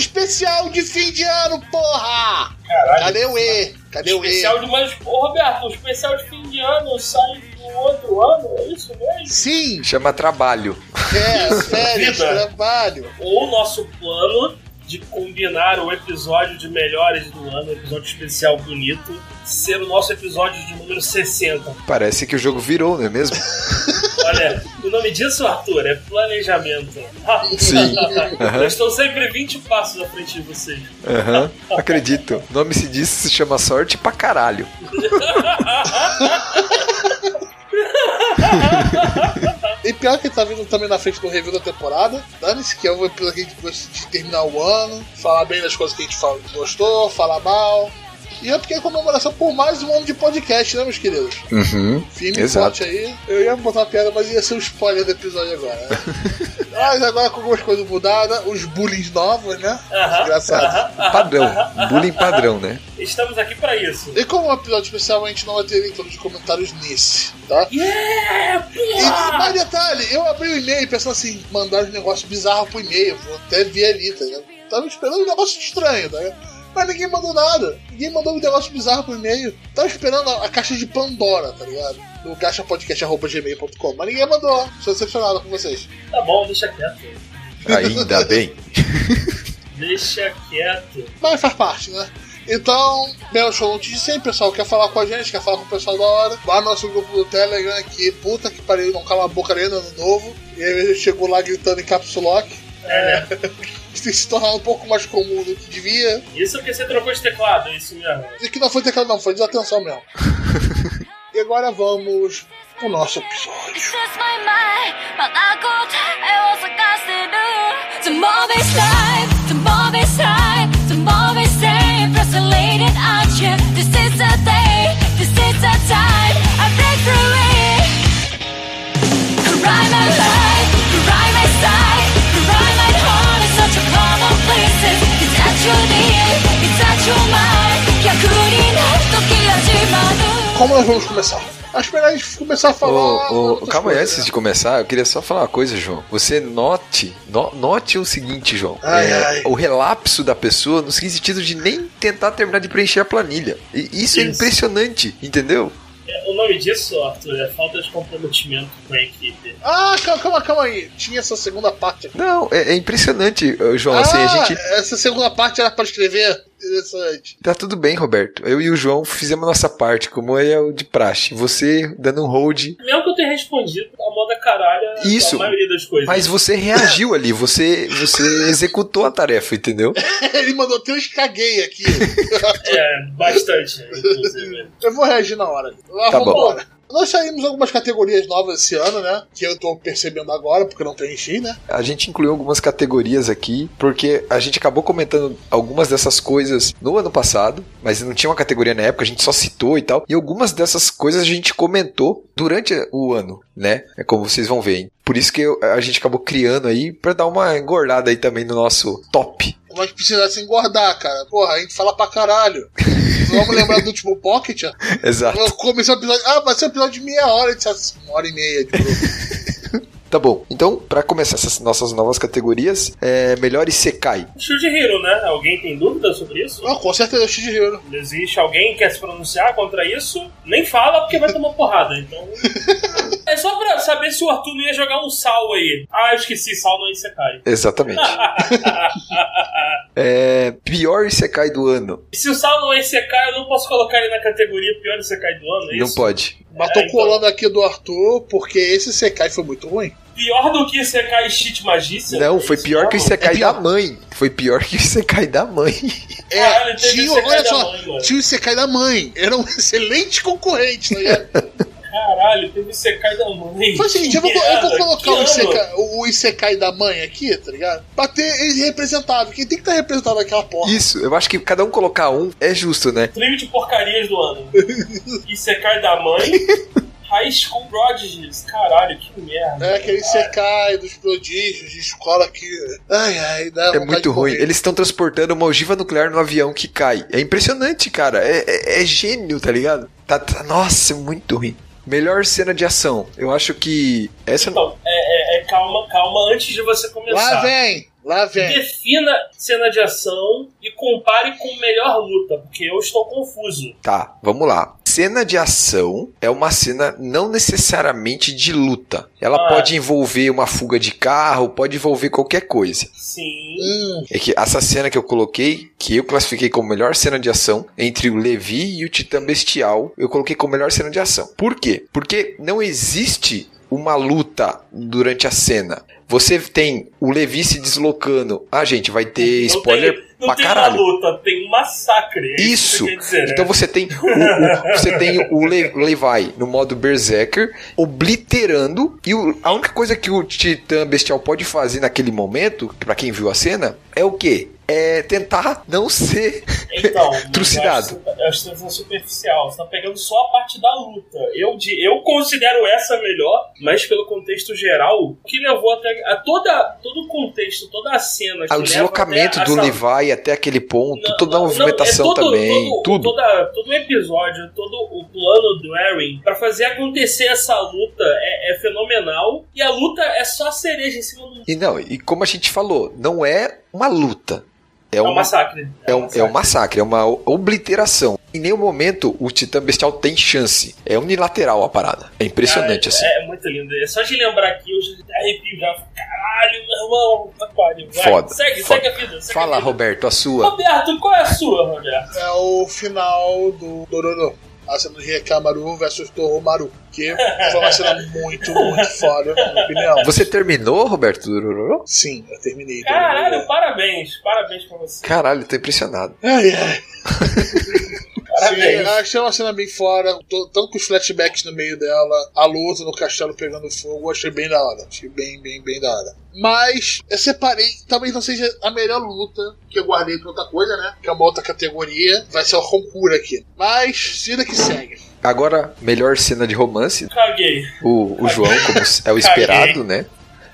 especial de fim de ano, porra! Caralho. Cadê o E? Cadê o E? Especial de mais. Ô, Roberto, o especial de fim de ano sai no outro ano, é isso mesmo? Sim, Chama trabalho. é, férias, Vida. trabalho. Ou o nosso plano de combinar o episódio de melhores do ano, episódio especial bonito, ser o nosso episódio de número 60. Parece que o jogo virou, não é mesmo? Olha, o nome disso, Arthur, é planejamento. Sim. Eu estou sempre 20 passos à frente de vocês. Aham, acredito. O nome se diz, se chama sorte pra caralho. E pior que tá vindo também na frente do review da temporada. Dane-se, que é o episódio que a gente gosta de terminar o ano, falar bem das coisas que a gente gostou, falar mal. E é porque é comemoração por mais um ano de podcast, né, meus queridos? Uhum. Firme e Exato. forte aí. Eu ia botar uma piada, mas ia ser um spoiler do episódio agora. Né? mas agora com algumas coisas mudadas, os bullying novos, né? Engraçado. Padrão. Bullying padrão, né? Estamos aqui pra isso. E como é um episódio especial, a gente não vai ter leitura de comentários nesse, tá? Yeah, E mais detalhe, eu abri o e-mail pensando assim, mandar um negócio bizarro pro e-mail, vou até ver ali, tá ligado? Tava esperando um negócio estranho, tá ligado? Mas ninguém mandou nada. Ninguém mandou um negócio bizarro pro e-mail. Tava esperando a, a caixa de Pandora, tá ligado? No gachapodcast.gmail.com. Mas ninguém mandou. Estou decepcionado com vocês. Tá bom, deixa quieto. Ainda bem. Deixa quieto. Mas faz parte, né? Então, Belo Show de sempre, pessoal. Quer falar com a gente, quer falar com o pessoal da hora. Lá no nosso grupo do Telegram aqui, puta que pariu, não cala a boca no ano novo. E aí a gente chegou lá gritando em caps lock. É, né? Isso tem se tornado um pouco mais comum do que devia. Isso porque você trocou de teclado, é isso mesmo. E que não foi teclado, não, foi desatenção mesmo. e agora vamos pro nosso episódio. Como nós vamos começar? Acho melhor a gente começar a falar. Ô, ô, outras calma aí, coisas, antes né? de começar, eu queria só falar uma coisa, João. Você note, no- note o seguinte, João. Ai, É, ai. O relapso da pessoa no sentido de nem tentar terminar de preencher a planilha. E isso, é Isso. impressionante, entendeu? É, O nome disso, Arthur, é falta de comprometimento com a equipe. Ah, calma, calma, calma aí. Tinha essa segunda parte aqui. Não, é, é impressionante, João. assim, a Ah, gente. essa segunda parte era pra escrever? Interessante. Tá tudo bem, Roberto. Eu e o João fizemos a nossa parte, como é o de praxe. Você dando um hold. Mesmo que eu tenha respondido, a moda caralha Isso. a maioria das coisas. Mas você reagiu ali, você, você executou a tarefa, entendeu? Ele mandou três caguei aqui. É, bastante, inclusive. Eu vou reagir na hora. Mas Tá bom. Nós saímos algumas categorias novas esse ano, né? Que eu tô percebendo agora, porque não preenchi, né? A gente incluiu algumas categorias aqui, porque a gente acabou comentando algumas dessas coisas no ano passado, mas não tinha uma categoria na época, a gente só citou e tal. E algumas dessas coisas a gente comentou durante o ano, né? É como vocês vão ver. hein? Por isso que eu- a gente acabou criando aí pra dar uma engordada aí também no nosso top. Mas precisasse engordar, cara. Porra, a gente fala pra caralho. Vamos lembrar do último Pocket? Exato. Eu comecei o episódio. Ah, vai ser um episódio de meia hora. Eu disse assim, uma hora e meia de. Tá bom. Então, pra começar essas nossas novas categorias, é melhor Isekai. Shield Hero, né? Alguém tem dúvida sobre isso? ah, com certeza, de Hero. Existe alguém que quer se pronunciar contra isso? Nem fala porque vai tomar porrada, então. É só pra saber se o Arthur não ia jogar um sal aí. Ah, eu esqueci, sal não é Isekai. Exatamente. é, pior Isekai do ano. E se o sal não é Isekai, eu não posso colocar ele na categoria pior Isekai do ano, é Não isso? pode. Mas tô É, então. colando aqui do Arthur, porque esse Sekai foi muito ruim. Pior do que Isekai Cheat Magícia? Não, foi isso pior que o? Isekai É da mãe. Foi pior que o Isekai da mãe. É, Caralho, teve tinha, Isekai olha da só, mãe, mano. tinha o Sekai da mãe. Era um excelente concorrente, tá ligado? Caralho, teve Isekai da mãe. Foi o seguinte, eu vou, eu vou colocar o? Isekai, o, Isekai da mãe aqui, tá ligado? Pra ter ele representado. Quem tem que estar representado naquela porra? Isso, eu acho que cada um colocar um é justo, né? Trio de porcarias do ano. Isekai da mãe. High School Prodigies. Caralho, que merda. É aquele Isekai dos prodígios de escola que. Ai, ai, dá É muito ruim. Eles estão transportando uma ogiva nuclear no avião que cai. É impressionante, cara. É, é- é gênio, tá ligado? Tá, tá- nossa, é muito ruim. Melhor cena de ação. Eu acho que essa Então, é, é- é calma, calma antes de você começar. Lá vem! Lá vem. Defina cena de ação e compare com melhor luta, porque eu estou confuso. Tá, vamos lá. Cena de ação é uma cena não necessariamente de luta. Ela Ah. pode envolver uma fuga de carro, pode envolver qualquer coisa. Sim. Hum, É que essa cena que eu coloquei, que eu classifiquei como melhor cena de ação, entre o Levi e o Titã Bestial, eu coloquei como melhor cena de ação. Por quê? Porque não existe uma luta durante a cena. Você tem o Levi se deslocando. Ah, gente, vai ter spoiler tem, não pra tem caralho. uma luta, tem um massacre. É Isso. que dizer, né? Então você tem o, o- você tem o Le- Levi no modo Berserker obliterando e o- a única coisa que o Titã Bestial pode fazer naquele momento, pra quem viu a cena, é o quê? É tentar não ser Então, Trucidado. Você tá superficial. Você tá pegando só a parte da luta. Eu, eu considero essa melhor, mas pelo contexto geral, o que levou até. A toda, todo o contexto, toda a cena. que o deslocamento do essa- Levi até aquele ponto, Não, toda a não, movimentação é todo- também, todo- tudo. Toda, todo o episódio, todo o plano do Eren pra fazer acontecer essa luta é, é fenomenal. E a luta é só a cereja em cima do. E não, e como a gente falou, não é uma luta. É, É um uma, massacre. é, um, é um massacre, é uma obliteração. Em nenhum momento o Titã Bestial tem chance. É unilateral a parada. É impressionante assim. É, é muito lindo. É só de lembrar aqui, eu já arrepio já. Caralho, meu irmão. Tá pariu. Vai, Foda, Segue, foda. segue a vida. Segue Fala, a vida. Roberto, a sua. Roberto, qual é a sua, Roberto? é o final do Dororo. A cena de Rekamaru versus Toromaru. Que foi uma cena muito, muito foda, na minha opinião. Você terminou, Roberto? Durururu? Sim, eu terminei. Caralho, parabéns. Parabéns pra você. Caralho, tô impressionado. Ai, ai. Sim, Parabéns. achei uma cena bem fora, tanto com os flashbacks no meio dela, a luta no castelo pegando fogo, achei bem da hora. Achei bem, bem, bem da hora. Mas eu separei, talvez não seja a melhor luta que eu guardei pra outra coisa, né? Que é uma outra categoria. Vai ser o concura aqui. Mas, vida que segue. Agora, melhor cena de romance. Caguei. O, o João, como é o esperado, né?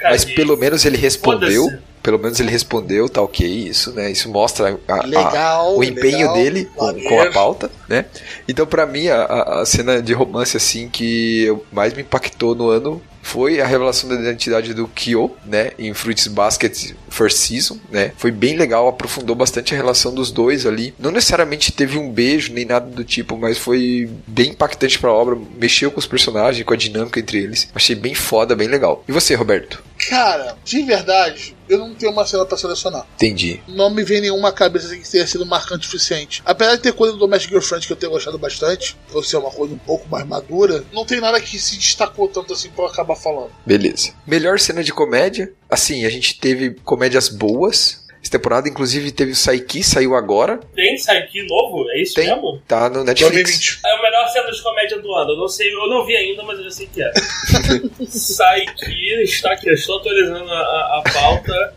Mas Caguei. pelo menos ele respondeu. Pelo menos ele respondeu, tá ok, isso, né? Isso mostra a- a- Legal. o empenho legal, dele com, com a pauta, né? Então, pra mim, a- a, cena de romance, assim, que mais me impactou no ano foi a revelação da identidade do Kyo, né? Em Fruits Basket First Season, né? Foi bem legal, aprofundou bastante a relação dos dois ali. Não necessariamente teve um beijo, nem nada do tipo, mas foi bem impactante pra obra. Mexeu com os personagens, com a dinâmica entre eles. Achei bem foda, bem legal. E você, Roberto? Cara, de verdade, eu não tenho uma cena pra selecionar. Entendi. Não me vem nenhuma cabeça que tenha sido marcante o suficiente. Apesar de ter coisa do Domestic Girlfriend que eu tenho gostado bastante, por ser uma coisa um pouco mais madura, não tem nada que se destacou tanto assim pra eu acabar falando. Beleza. Melhor cena de comédia. Assim, a gente teve comédias boas. Essa temporada, inclusive, teve o Saiki, saiu agora. Tem Saiki novo? É isso Tem. mesmo? Tá no Netflix. 2020. É a melhor cena de comédia do ano. Eu não sei, eu não vi ainda, mas eu já sei que é. Saiki está aqui, eu estou atualizando a, a, a pauta.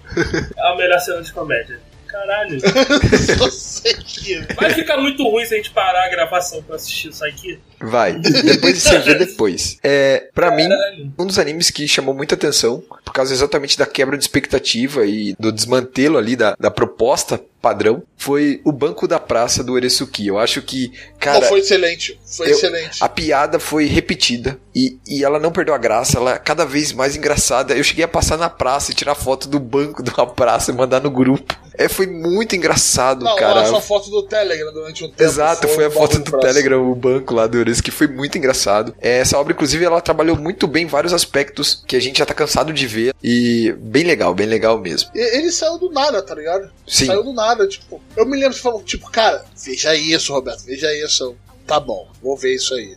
É a melhor cena de comédia. Caralho. que. Vai ficar muito ruim se a gente parar a gravação pra assistir o Saiki. Vai. Depois você vê depois. É, pra mim, um dos animes que chamou muita atenção, por causa exatamente da quebra de expectativa e do desmantelo ali da, da proposta padrão, foi o Banco da Praça do Eresuki. Eu acho que, cara, Não, foi excelente. Foi eu- excelente. a piada foi repetida e, e ela não perdeu a graça, ela é cada vez mais engraçada. Eu cheguei a passar na praça e tirar foto do banco uma praça e mandar no grupo. É, foi muito engraçado, Não, cara. a sua foto do Telegram durante um tempo. Exato, foi a um foto do. Telegram, o banco lá do Eures, que foi muito engraçado. É, Essa obra, inclusive, ela trabalhou muito bem vários aspectos que a gente já tá cansado de ver. E bem legal, bem legal mesmo. Ele saiu do nada, tá ligado? Sim. Saiu do nada, tipo. Eu me lembro que falou, tipo, cara, veja isso, Roberto, veja isso. Eu, Tá bom, vou ver isso aí.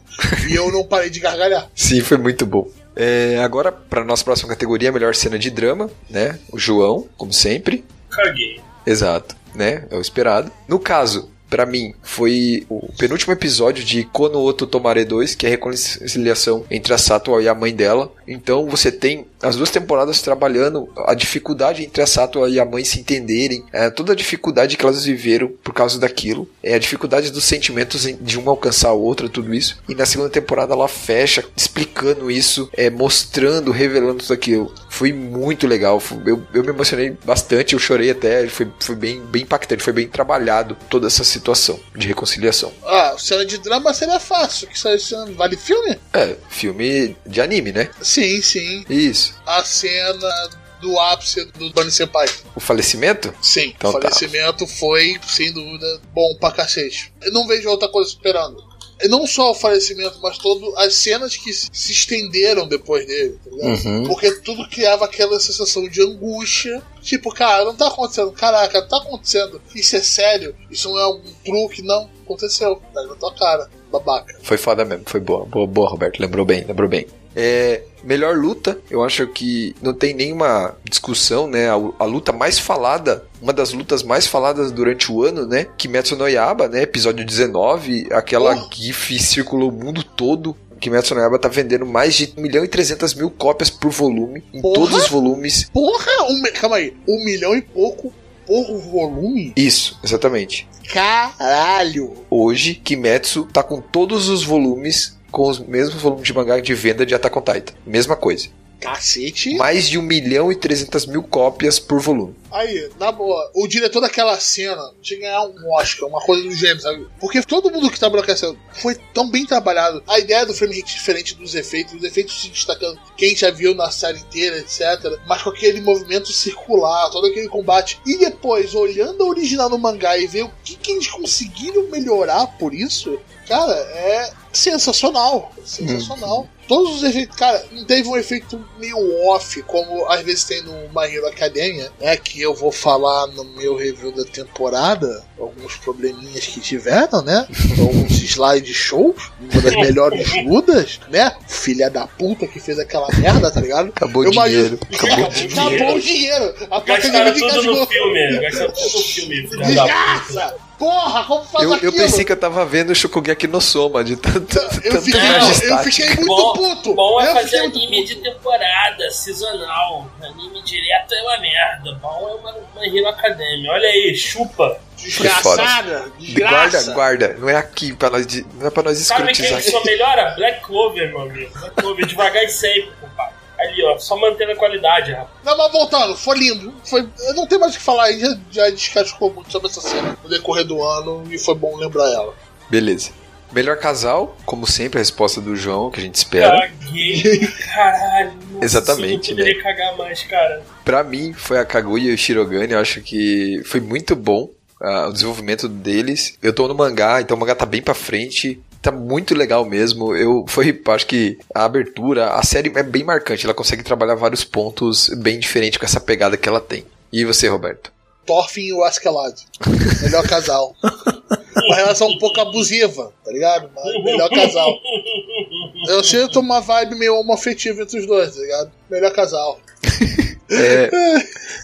e eu não parei de gargalhar. Sim, foi muito bom. É, agora, para nossa próxima categoria, melhor cena de drama, né? O João, como sempre. Caguei. Exato, né? É o esperado. No caso, pra mim, foi o penúltimo episódio de Kono Oto Tomare 2, que é a reconciliação entre a Sato e a mãe dela. Então você tem as duas temporadas trabalhando a dificuldade entre a Sato e a mãe se entenderem, é, toda a dificuldade que elas viveram por causa daquilo, é a dificuldade dos sentimentos de uma alcançar a outra, tudo isso. E na segunda temporada ela fecha explicando isso, é, mostrando, revelando tudo aquilo. Foi muito legal, foi- eu, eu me emocionei bastante, eu chorei até, foi, foi bem, bem impactante, foi bem trabalhado toda essa situação de reconciliação. Ah, cena de drama seria fácil. Que ano. Vale filme? É, filme de anime, né? Sim, sim. Isso. A cena do ápice do Bunny Senpai. O falecimento? Sim, Então o tá. falecimento foi, sem dúvida, bom pra cacete. Eu não vejo outra coisa superando. E não só o falecimento, mas todas as cenas que se estenderam depois dele, tá? Uhum. Porque tudo criava aquela sensação de angústia. Tipo, cara, não tá acontecendo. Caraca, tá acontecendo. Isso é sério? Isso não é um truque? Não, aconteceu. Tá na tua cara, babaca. Foi foda mesmo, foi boa. Boa, boa Roberto. Lembrou bem, lembrou bem. É, melhor luta, eu acho que não tem nenhuma discussão, né? A, a luta mais falada, uma das lutas mais faladas durante o ano, né? Kimetsu no Yaba, né? Episódio 19, aquela Oh. GIF circulou o mundo todo. Kimetsu no Yaba tá vendendo mais de 1 milhão e 300 mil cópias por volume, em Porra! todos os volumes. Porra! Um, calma aí. Um milhão e pouco por volume? Isso, exatamente. Caralho! Hoje, Kimetsu tá com todos os volumes com os mesmos volumes de mangá de venda de Attack on Titan. Mesma coisa. Cacete. Mais de 1 milhão e 300 mil cópias por volume. Aí, na boa, o diretor daquela cena tinha que ganhar um Oscar, uma coisa do gênero, sabe? Porque todo mundo que trabalhou com essa cena foi tão bem trabalhado. A ideia do frame rate diferente dos efeitos, os efeitos se destacando, quem já viu na série inteira, etc. Mas com aquele movimento circular, todo aquele combate. E depois, olhando a original no mangá e ver o que, que eles conseguiram melhorar por isso, cara, é sensacional. Sensacional. Todos os efeitos, cara, não teve um efeito meio off, como às vezes tem no My Hero Academia, né? Que eu vou falar no meu review da temporada, alguns probleminhas que tiveram, né? Alguns slide shows, uma das melhores ludas, né? Filha da puta que fez aquela merda, tá ligado? Acabou Eu o dinheiro. imagino- Acabou o dinheiro. Acabou o dinheiro. A Gastaram academia tudo no filme. Gastaram tudo no filme, filha da puta. Desgraça! Porra, como faz Eu, aquilo? eu pensei que eu tava vendo o Shokugeki no Soma, de tanto, Eu tanto fiquei, não, eu fiquei muito Bom, puto. bom é Eu fazer anime puto. de temporada, seasonal. Anime direto é uma merda. Bom é uma, uma Hero Academia. Olha aí, chupa. Desgraçada, Guarda, desgraça. guarda. Não é aqui pra nós, de- não é pra nós Sabe quem escrutizar. só melhora? Black Clover, meu amigo. Black Clover, devagar e sempre, compadre. Ali, ó, só mantendo a qualidade, rapaz. Não, mas voltando, foi lindo. Foi, eu não tenho mais o que falar, já, já descascou muito sobre essa cena no decorrer do ano e foi bom lembrar ela. Beleza. Melhor casal, como sempre, a resposta do João, que a gente espera. Caguei. Caralho. nossa, Exatamente, Eu não poderia cagar mais, cara. Pra mim, foi a Kaguya e o Shirogane. Eu acho que foi muito bom ah, o desenvolvimento deles. Eu tô no mangá, então o mangá tá bem pra frente. Tá muito legal mesmo. Eu foi, acho que a abertura, a série é bem marcante. Ela consegue trabalhar vários pontos bem diferentes com essa pegada que ela tem. E você, Roberto? Thorfinn e o Askeladd. Melhor casal. Uma relação um pouco abusiva, tá ligado? Mas melhor casal. Eu sinto uma vibe meio homoafetiva entre os dois, tá ligado? Melhor casal. É,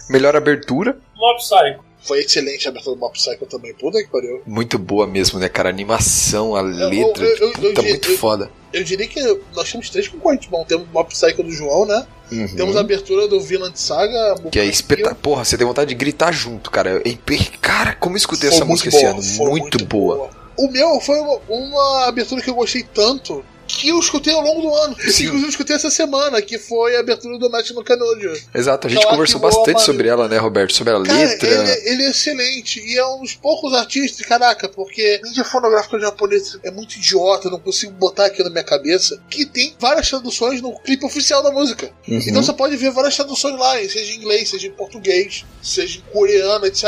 melhor abertura, Mob Psycho. Foi excelente a abertura do Mob Psycho também. Puta que pariu. muito boa mesmo, né, cara? A animação, a letra, eu- eu- eu tá muito foda. Eu diria que nós temos três concorrentes bons. Temos o Mob Psycho do João, né? Uhum. Temos a abertura do Vinland Saga. Que é espetacular. Porra, você tem vontade de gritar junto, cara. Imper- Cara, como eu escutei Foi essa muito música esse boa, ano? foi Muito, boa. O meu foi uma, uma abertura que eu gostei tanto que eu escutei ao longo do ano. Sim. Inclusive, eu escutei essa semana, que foi a abertura do Night no Canojo. Exato, a gente conversou bastante sobre ela, né, Roberto? Sobre a Cara, letra. ele, ele é excelente e é um dos poucos artistas, caraca, porque mídia fonográfica japonesa é muito idiota, não consigo botar aqui na minha cabeça, que tem várias traduções no clipe oficial da música. Uhum. Então você pode ver várias traduções lá, seja em inglês, seja em português, seja em coreano, etc.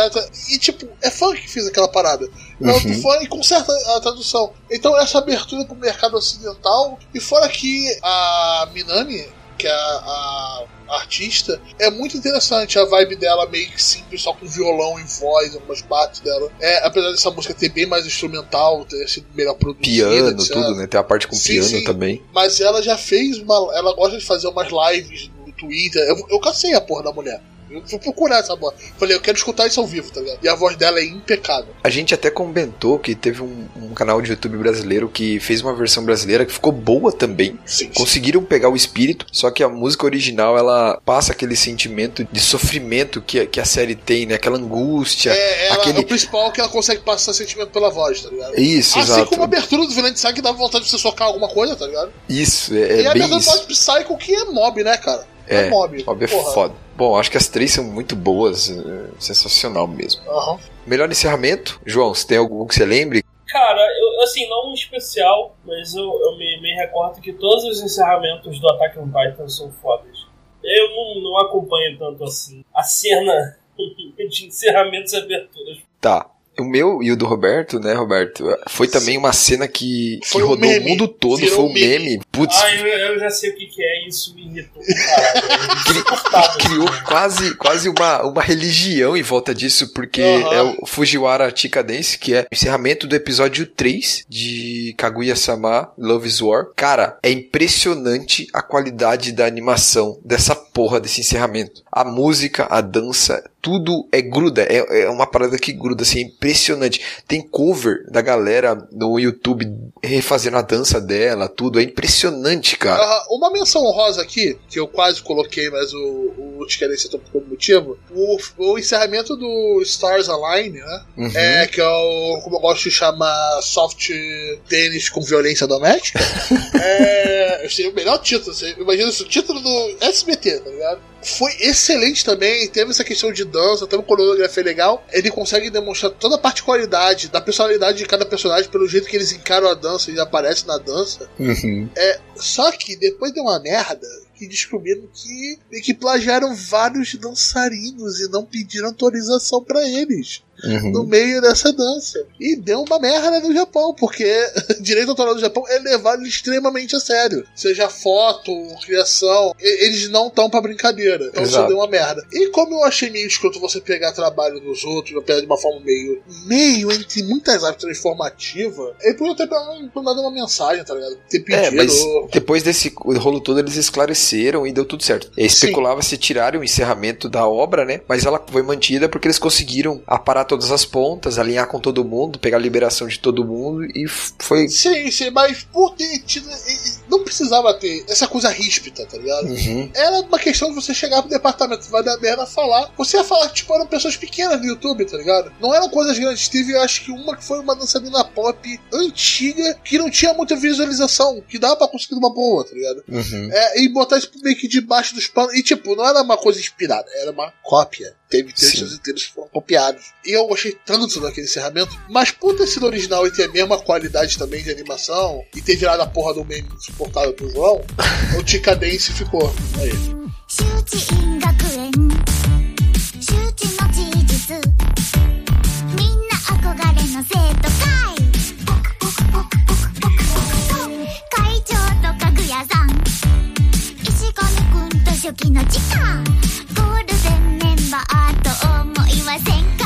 E tipo, é fã que fez aquela parada. É outro Uhum. fã e conserta a tradução. Então essa abertura pro mercado ocidental, e fora que a Minami, que é a, a artista, é muito interessante a vibe dela meio que simples, só com violão e voz, algumas partes dela. É, apesar dessa música ter bem mais instrumental, ter sido melhor produzida, Piano, etc. tudo, né? Tem a parte com Sim, piano sim. também. Mas ela já fez uma. Ela gosta de fazer umas lives no Twitter. Eu, eu cacei a porra da mulher. Eu fui procurar essa voz. Falei, eu quero escutar isso ao vivo, tá ligado? E a voz dela é impecável. A gente até comentou que teve um, um canal de YouTube brasileiro que fez uma versão brasileira que ficou boa também. Sim. Conseguiram pegar o espírito, só que a música original ela passa aquele sentimento de sofrimento que, a- que a série tem, né? Aquela angústia. É, ela, aquele- o principal é que ela consegue passar sentimento pela voz, tá ligado? Isso, assim exato. como a abertura do Vinland Saga que dá vontade de você socar alguma coisa, tá ligado? Isso, é, e a é bem abertura do isso. Psycho que é mob, né, cara? É, mob. Mob é Porra. foda. Bom, acho que as três são muito boas, é, sensacional mesmo. Aham. Melhor encerramento? João, se tem algum que você lembre? Cara, eu, assim, não um especial, mas eu, eu me, me recordo que todos os encerramentos do Attack on Titan são fodas. Eu não, não acompanho tanto assim a cena de encerramentos e aberturas. Tá. O meu e o do Roberto, né, Roberto? Foi também uma cena que, que um rodou meme. o mundo todo, Virou foi um meme. meme. Putz, Ah, eu, eu já sei o que, que é, isso me irritou. Criou quase, quase uma, uma religião em volta disso, porque Aham. é o Fujiwara Chika Dance, que é o encerramento do episódio 3 de Kaguya-sama Love is War. Cara, é impressionante a qualidade da animação dessa porra desse encerramento. A música, a dança, tudo é gruda, é, é uma parada que gruda, assim, é impressionante. Tem cover da galera no YouTube refazendo a dança dela, tudo, é impressionante, cara. Ah, uma menção honrosa aqui, que eu quase coloquei, mas o, o Tiquerense citou por motivo, o, o encerramento do Stars Align, né? Uhum. É, que é o, como eu gosto de chamar, soft tênis com violência doméstica. é, seria o melhor título. Você imagina isso, o título do SBT, tá ligado? Foi excelente também, teve essa questão de dança, teve uma coreografia legal. Ele consegue demonstrar toda a particularidade da personalidade de cada personagem pelo jeito que eles encaram a dança e aparecem na dança. Uhum. É, só que depois deu uma merda que descobriram que, que plagiaram vários dançarinos e não pediram autorização pra eles Uhum. no meio dessa dança. E deu uma merda no Japão, porque direito autoral do Japão é levado extremamente a sério. Seja foto, criação, eles não estão pra brincadeira. Então isso Exato. deu uma merda. E como eu achei meio escroto você pegar trabalho dos outros, pegar de uma forma meio, meio entre muitas aspas, transformativa, ele podia ter mandado uma mensagem, tá ligado? Ter pedido. É, mas depois desse rolo todo eles esclareceram e deu tudo certo. E especulava se tirarem o encerramento da obra, né? Mas ela foi mantida porque eles conseguiram aparar todas as pontas, alinhar com todo mundo, pegar a liberação de todo mundo e foi. Sim, sim, mas por ter tido. Não precisava ter essa coisa ríspida, tá ligado? Uhum. Era uma questão de você chegar pro departamento vai dar merda falar. Você ia falar que, tipo, eram pessoas pequenas no YouTube, tá ligado? Não eram coisas grandes. Teve, acho que uma que foi uma dançarina pop antiga que não tinha muita visualização, que dava pra conseguir uma boa, tá ligado? Uhum. É, e botar isso meio que debaixo dos panos. E, tipo, não era uma coisa inspirada, era uma cópia Teve textos Sim. inteiros que foram copiados. E eu gostei tanto daquele encerramento. Mas por ter sido original e ter a mesma qualidade também de animação, e ter virado a porra do meme insuportável pro João, o Tica Dance ficou. Aí. 周知院学園周知の事実みんな憧れの生徒会会長とかぐやさん石上くんと初期の時間ゴールデンメンバーと思い ませんか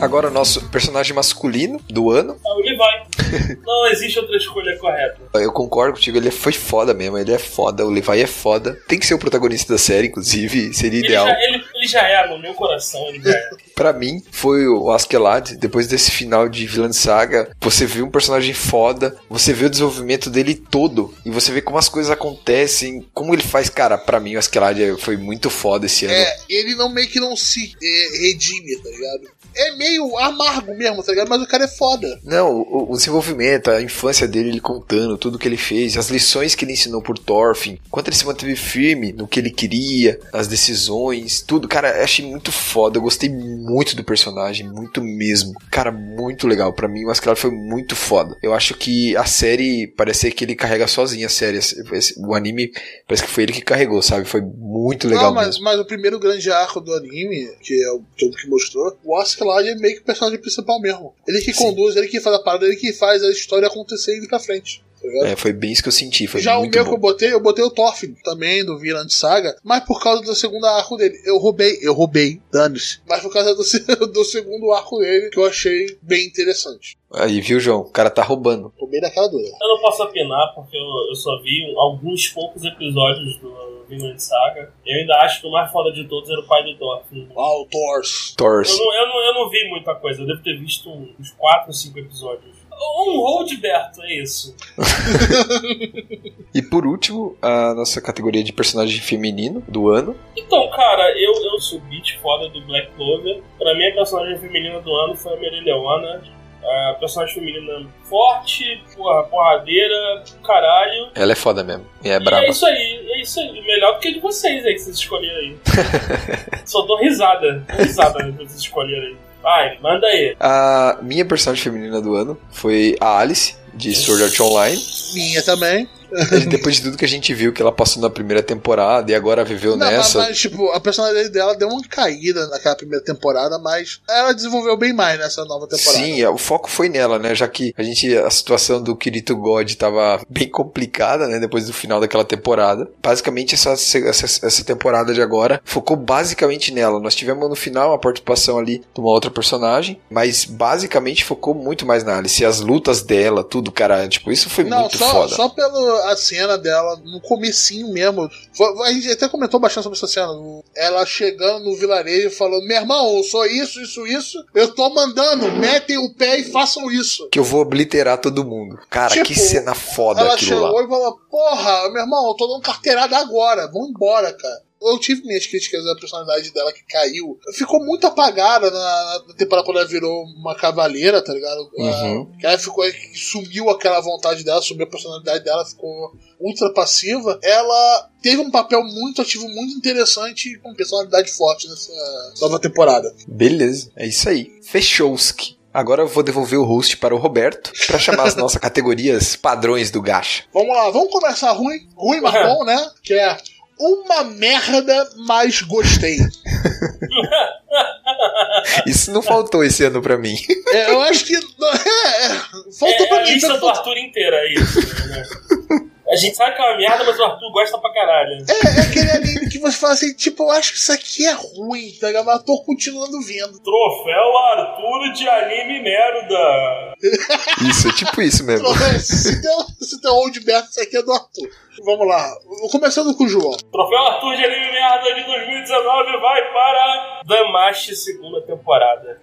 Agora o nosso personagem masculino do ano. Ah, o Levi. Não existe outra escolha correta. Eu concordo contigo, ele foi foda mesmo, ele é foda, o Levi é foda. Tem que ser o protagonista da série, inclusive, seria Ele ideal. já, ele, ele já é, no meu coração, ele já é. Pra mim, foi o Askeladd. Depois desse final de Vilã Saga, você vê um personagem foda, você vê o desenvolvimento dele todo, e você vê como as coisas acontecem, como ele faz. Cara, pra mim, o Askeladd é- foi muito foda esse ano. É, ele não meio que não se é, redime, tá ligado? É meio amargo mesmo, tá ligado? Mas o cara é foda. Não, o, o desenvolvimento, a infância dele, ele contando tudo que ele fez, as lições que ele ensinou por Thorfinn, quanto ele se manteve firme no que ele queria, as decisões, tudo. Cara, eu achei muito foda. Eu gostei muito do personagem, muito mesmo. Cara, muito legal. Pra mim, o Askeladd foi muito foda. Eu acho que a série, parece que ele carrega sozinho a série. O anime, parece que foi ele que carregou, sabe? Foi muito legal não, mas, mesmo. mas o primeiro grande arco do anime, que é o todo que mostrou, o Askeladd é meio que o personagem principal mesmo. Ele que Sim. conduz, ele que faz a parada, ele que faz a história acontecer e ir pra frente. Tá? É, foi bem isso que eu senti. Foi Já o meu que bom. eu botei, eu botei o Thorfinn também, do Vinland Saga, mas por causa do segundo arco dele. Eu roubei, eu roubei, danos. Mas por causa do, do segundo arco dele, que eu achei bem interessante. Aí, viu, João? O cara tá roubando. Roubei daquela dura. Eu não posso opinar porque eu, eu só vi alguns poucos episódios do Vinland Saga. Eu ainda acho que o mais foda de todos era o pai do Thorfinn. Uau, Thors. Thors. Eu não, eu, não, eu não vi muita coisa, eu devo ter visto uns 4 ou 5 episódios. Um Roldberto, é isso. E por último, a nossa categoria de personagem feminino do ano. Então, cara, eu, eu sou beat foda do Black Clover. Pra mim, a personagem feminina do ano foi a Mereleona. A personagem feminina forte, porra, porradeira, caralho. Ela é foda mesmo. E é E braba. é isso aí, é isso aí. Melhor do que a de vocês aí que vocês escolheram aí. Só dou risada. Dou risada que vocês escolheram aí. Vai, manda aí. A minha personagem feminina do ano foi a Alice, de Sword Art Online. Minha também. Depois de tudo que a gente viu que ela passou na primeira temporada e agora viveu Não, mas, nessa. mas, tipo, a personalidade dela deu uma caída naquela primeira temporada, mas ela desenvolveu bem mais nessa nova temporada. Sim, é, o foco foi nela, né? Já que a gente a situação do Kirito God tava bem complicada, né? Depois do final daquela temporada. Basicamente essa, essa, essa temporada de agora focou basicamente nela. Nós tivemos no final a participação ali de uma outra personagem, mas basicamente focou muito mais na Alice. E as lutas dela, tudo, cara, tipo, isso foi Não, muito só, foda. só pela a cena dela no comecinho mesmo. A gente até comentou bastante sobre essa cena. Ela chegando no vilarejo falando: Meu irmão, eu sou isso, isso, isso. Eu tô mandando, metem o pé e façam isso. Que eu vou obliterar todo mundo. Cara, Tipo, que cena foda Ela aquilo lá. chegou e falou: Porra, meu irmão, eu tô dando carteirada agora, vamos embora, cara. Eu tive minhas críticas à personalidade dela que caiu. Ficou muito apagada na, na temporada quando ela virou uma cavaleira, tá ligado? Uhum. Que ela ficou. Sumiu aquela vontade dela, sumiu a personalidade dela, ficou ultra passiva. Ela teve um papel muito ativo, muito interessante e com personalidade forte nessa nova temporada. Beleza, é isso aí. Fechou-se. Agora eu vou devolver o host para o Roberto para chamar as nossas categorias padrões do Gacha. Vamos lá, vamos começar ruim, ruim, mas bom, né? Que é uma merda, mas gostei. Isso não faltou esse ano pra mim. É, eu acho que. É, é, faltou É pra a mim. lista tá- do Arthur inteira, é isso. né? A gente sabe que é uma merda, mas o Arthur gosta pra caralho. É, é aquele anime que você fala assim, tipo, eu acho que isso aqui é ruim, tá ligado? Mas eu tô continuando vendo. Troféu Arthur de anime merda. Isso, é tipo isso mesmo. se tem, se tem um old Berto, isso aqui é do Arthur. Vamos lá. Começando com o João. Troféu Arthur de anime merda de 2019 vai para Damashi segunda temporada.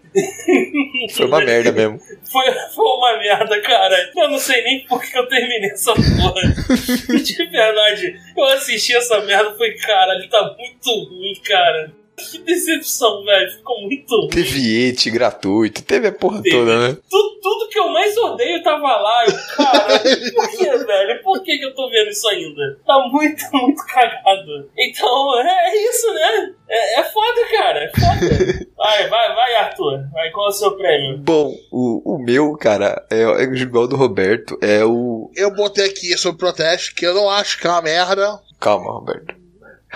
Foi uma merda mesmo. Foi, foi uma merda, cara. Eu não sei nem por que eu terminei essa porra. De verdade, eu assisti essa merda e falei, caralho, tá muito ruim, cara. Que decepção, velho. Ficou muito ruim. Teve et gratuito, teve a porra Teve. toda, né? Tudo, tudo que eu mais odeio tava lá. Eu, caralho, por que, velho? Por que, que eu tô vendo isso ainda? Tá muito, muito cagado. Então, é, é isso, né? É, é foda, cara. É foda. Vai, vai, vai, Arthur. Vai, qual é o seu prêmio? Bom, o, o meu, cara, é, é igual ao do Roberto, é o. Eu botei aqui sobre protesto, que eu não acho que é uma merda. Calma, Roberto.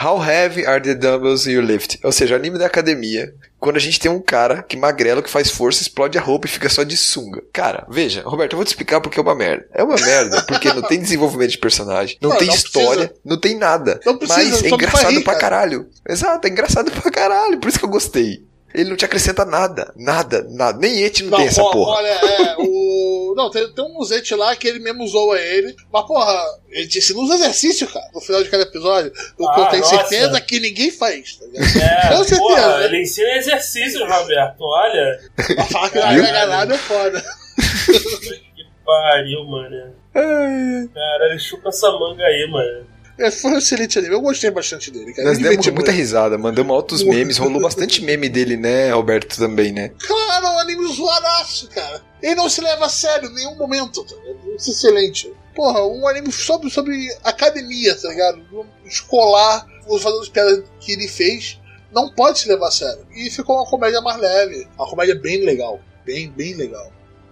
How heavy are the dumbbells you lift? Ou seja, anime da academia. Quando a gente tem um cara que magrelo que faz força, explode a roupa e fica só de sunga. Cara, veja, Roberto, eu vou te explicar porque é uma merda. É uma merda, porque não tem desenvolvimento de personagem, não, Não, tem não história, precisa. não tem nada. Não precisa, mas é engraçado rir, pra cara. caralho. Exato, é engraçado pra caralho, por isso que eu gostei. Ele não te acrescenta nada, nada, nada. Nem Eti não, tem essa ó, porra. olha, é, o. Não, tem, tem um musete lá que ele mesmo zoa ele. Mas, porra, ele te ensina os exercícios, cara, no final de cada episódio. O que eu Ah, tenho nossa. certeza que ninguém faz, tá ligado? É, Com certeza, porra, né? ele ensina exercício, Roberto. Olha. Falar que não agrega nada é foda. Que pariu, mano. Caralho, chupa essa manga aí, mano. É, foi um excelente anime, eu gostei bastante dele, cara. Nós demos muita muito. risada, mandamos altos memes, rolou bastante meme dele, né, Roberto, também, né? Claro, é um anime zoadaço, cara. Ele não se leva a sério em nenhum momento, tá ligado? Isso é excelente. Porra, um anime sobre, sobre academia, tá ligado? Escolar, fazendo as piadas que ele fez, não pode se levar a sério. E ficou uma comédia mais leve. Uma comédia bem legal. Bem, bem legal.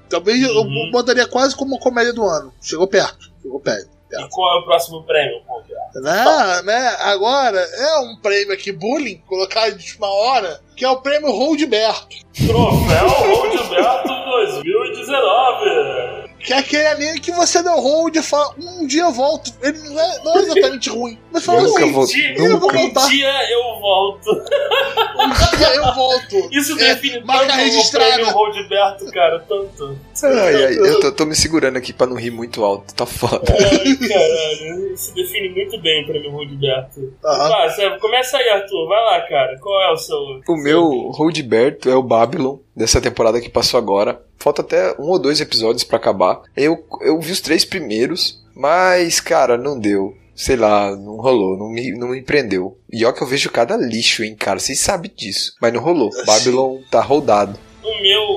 Talvez Uhum. eu botaria quase como uma comédia do ano. Chegou perto. Chegou perto. E qual é o próximo prêmio, Roberto? Né, né? Agora é um prêmio aqui, bullying, colocar de última hora, que é o prêmio Roldberto. Troféu Roldberto 2019. Que é aquele anime que você deu hold e fala, um dia eu volto. Ele não é, não é exatamente ruim. Mas fala Nunca assim, vou- Um dia, nunca. um dia eu volto. um dia eu volto. Isso É, define marca tanto o registrada. prêmio Roldberto, cara, tanto. Ai, ai, eu tô, tô me segurando aqui pra não rir muito alto, tá foda. Ai, caralho. Isso define muito bem o prêmio Roldberto. Aham. Vai, Sérgio, começa aí, Arthur. Vai lá, cara. Qual é o seu. O meu Roldberto é o Babylon, dessa temporada que passou agora. Falta até um ou dois episódios pra acabar. Eu, eu vi os três primeiros, mas, cara, não deu. Sei lá, não rolou, não me, não me prendeu. E ó que eu vejo cada lixo, hein, cara. Vocês sabem disso. Mas não rolou. Babylon tá rodado. O o meu,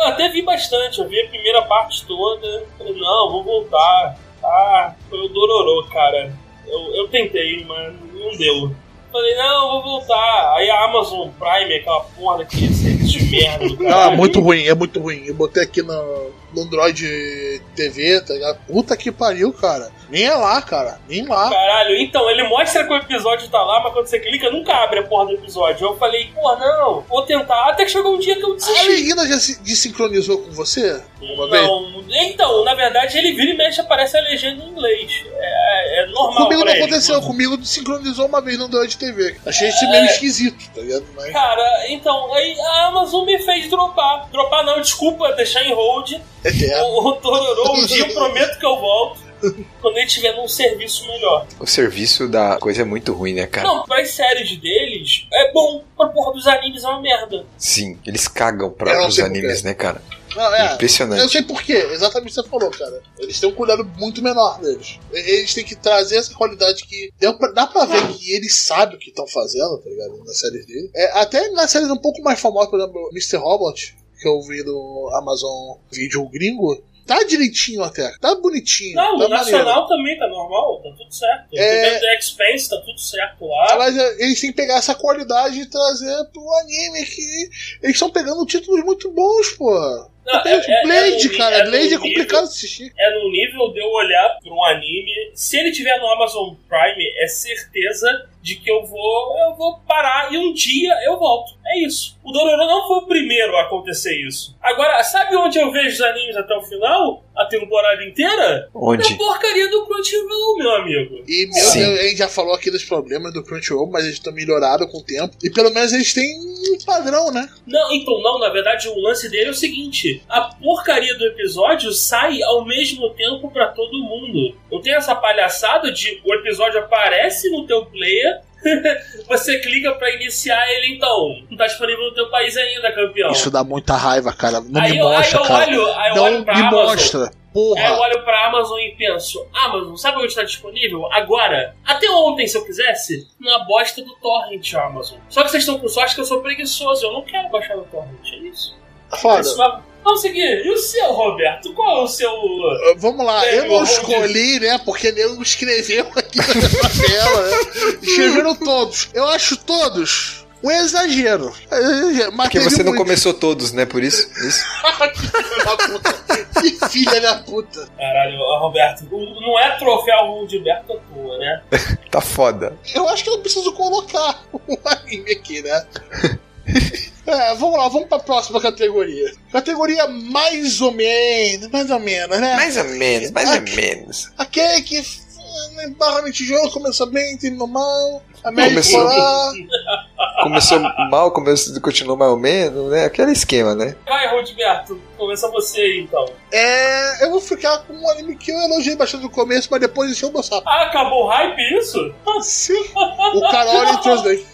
eu até vi bastante, eu vi a primeira parte toda. Falei, não, vou voltar. Ah, foi o Dororô, cara. Eu, eu tentei, mas não deu. Falei, não, vou voltar. Aí a Amazon Prime, aquela porra daquele serviço de merda do Ah, muito ruim, é muito ruim. Eu botei aqui no, no Android TV, tá ligado? Puta que pariu, cara. Nem é lá, cara. Nem lá. Caralho, então, ele mostra que o episódio tá lá, mas quando você clica, nunca abre a porra do episódio. Eu falei, pô, não, vou tentar. Até que chegou um dia que eu A desisti. Leguina já se desincronizou com você? Uma vez? Não, então, na verdade, ele vira e mexe aparece a legenda em inglês. É, é normal. Comigo não ele, aconteceu, inclusive. comigo sincronizou uma vez no Android TV. Achei isso meio esquisito, tá ligado? Mas... Cara, então, aí a Amazon me fez dropar. Dropar não, desculpa, deixar em hold. É, O, o Tororô, um dia eu prometo que eu volto. Quando ele estiver num serviço melhor. O serviço da coisa é muito ruim, né, cara? Não, pras séries deles, é bom. Pra porra dos animes é uma merda. Sim, eles cagam pra, por animes, né, cara? Não, é. Impressionante. Eu sei por quê, exatamente o que você falou, cara. Eles têm um cuidado muito menor deles. Eles têm que trazer essa qualidade que. Deu pra- dá pra ver que eles sabem o que estão fazendo, tá ligado? Nas séries dele. É, até nas séries um pouco mais famosas, por exemplo, Mr. Robot, que eu vi no Amazon Video gringo. Tá direitinho até, tá bonitinho. Não, tá o nacional também tá normal, tá tudo certo. É. O The Expense tá tudo certo lá. Mas é, eles têm que pegar essa qualidade e trazer pro anime que eles estão pegando títulos muito bons, pô. Não, é- é- Blade, é no- cara, é Blade é nível- complicado de assistir. é no nível de eu olhar pra um anime. Se ele tiver no Amazon Prime, é certeza de que eu vou, eu vou parar e um dia eu volto. É isso. O Dororo não foi o primeiro a acontecer isso. Agora, sabe onde eu vejo os animes até o final? A temporada inteira? Onde? Na porcaria do Crunchyroll, meu amigo. E meu Sim. Deus, a gente já falou aqui dos problemas do Crunchyroll, mas eles estão melhorados com o tempo. E pelo menos eles têm um padrão, né? Não, então não, na verdade o lance dele é o seguinte: a porcaria do episódio sai ao mesmo tempo pra todo mundo. Não tem essa palhaçada de o episódio aparece no teu player, você clica pra iniciar ele então. Não tá disponível no teu país ainda, campeão. Isso dá muita raiva, cara. Não aí, me eu, aí mostra, eu cara. olho, aí eu Não olho me pra Amazon. mostra. Aí eu Porra. olho pra Amazon e penso, Amazon, sabe onde está disponível? Agora. Até ontem, se eu quisesse, na bosta do Torrent, Amazon. Só que vocês estão com sorte que eu sou preguiçoso, eu não quero baixar no Torrent, é isso. Foda. Isso vai- Vamos seguir. E o seu, Roberto? Qual é o seu. Uh, Vamos lá, É, eu não escolhi, né? Porque nego escreveu aqui na tela, né? Escreveram todos. Eu acho todos um exagero. É, exagero. Mas Porque você não muito. começou todos, né? Por isso. isso. Filha da puta. Que filha da puta. Caralho, Roberto, não é troféu Gilberto à toa, né? Tá foda. Eu acho que eu preciso colocar um anime aqui, né? É, vamos lá, vamos pra próxima categoria. Categoria mais ou menos, mais ou menos, né? Mais ou menos, mais ou menos. Aquele que eh, barra no tijolo, começou bem, terminou mal. Começou-. Começou mal, começou, continuou mais ou menos, né? Aquele esquema, né? Vai, Roberto, começa você aí então. É, eu vou ficar com um anime que eu elogiei bastante no começo, mas depois encheu o meu saco. Ah, acabou o hype isso? Sim. O Carol entrou os dois.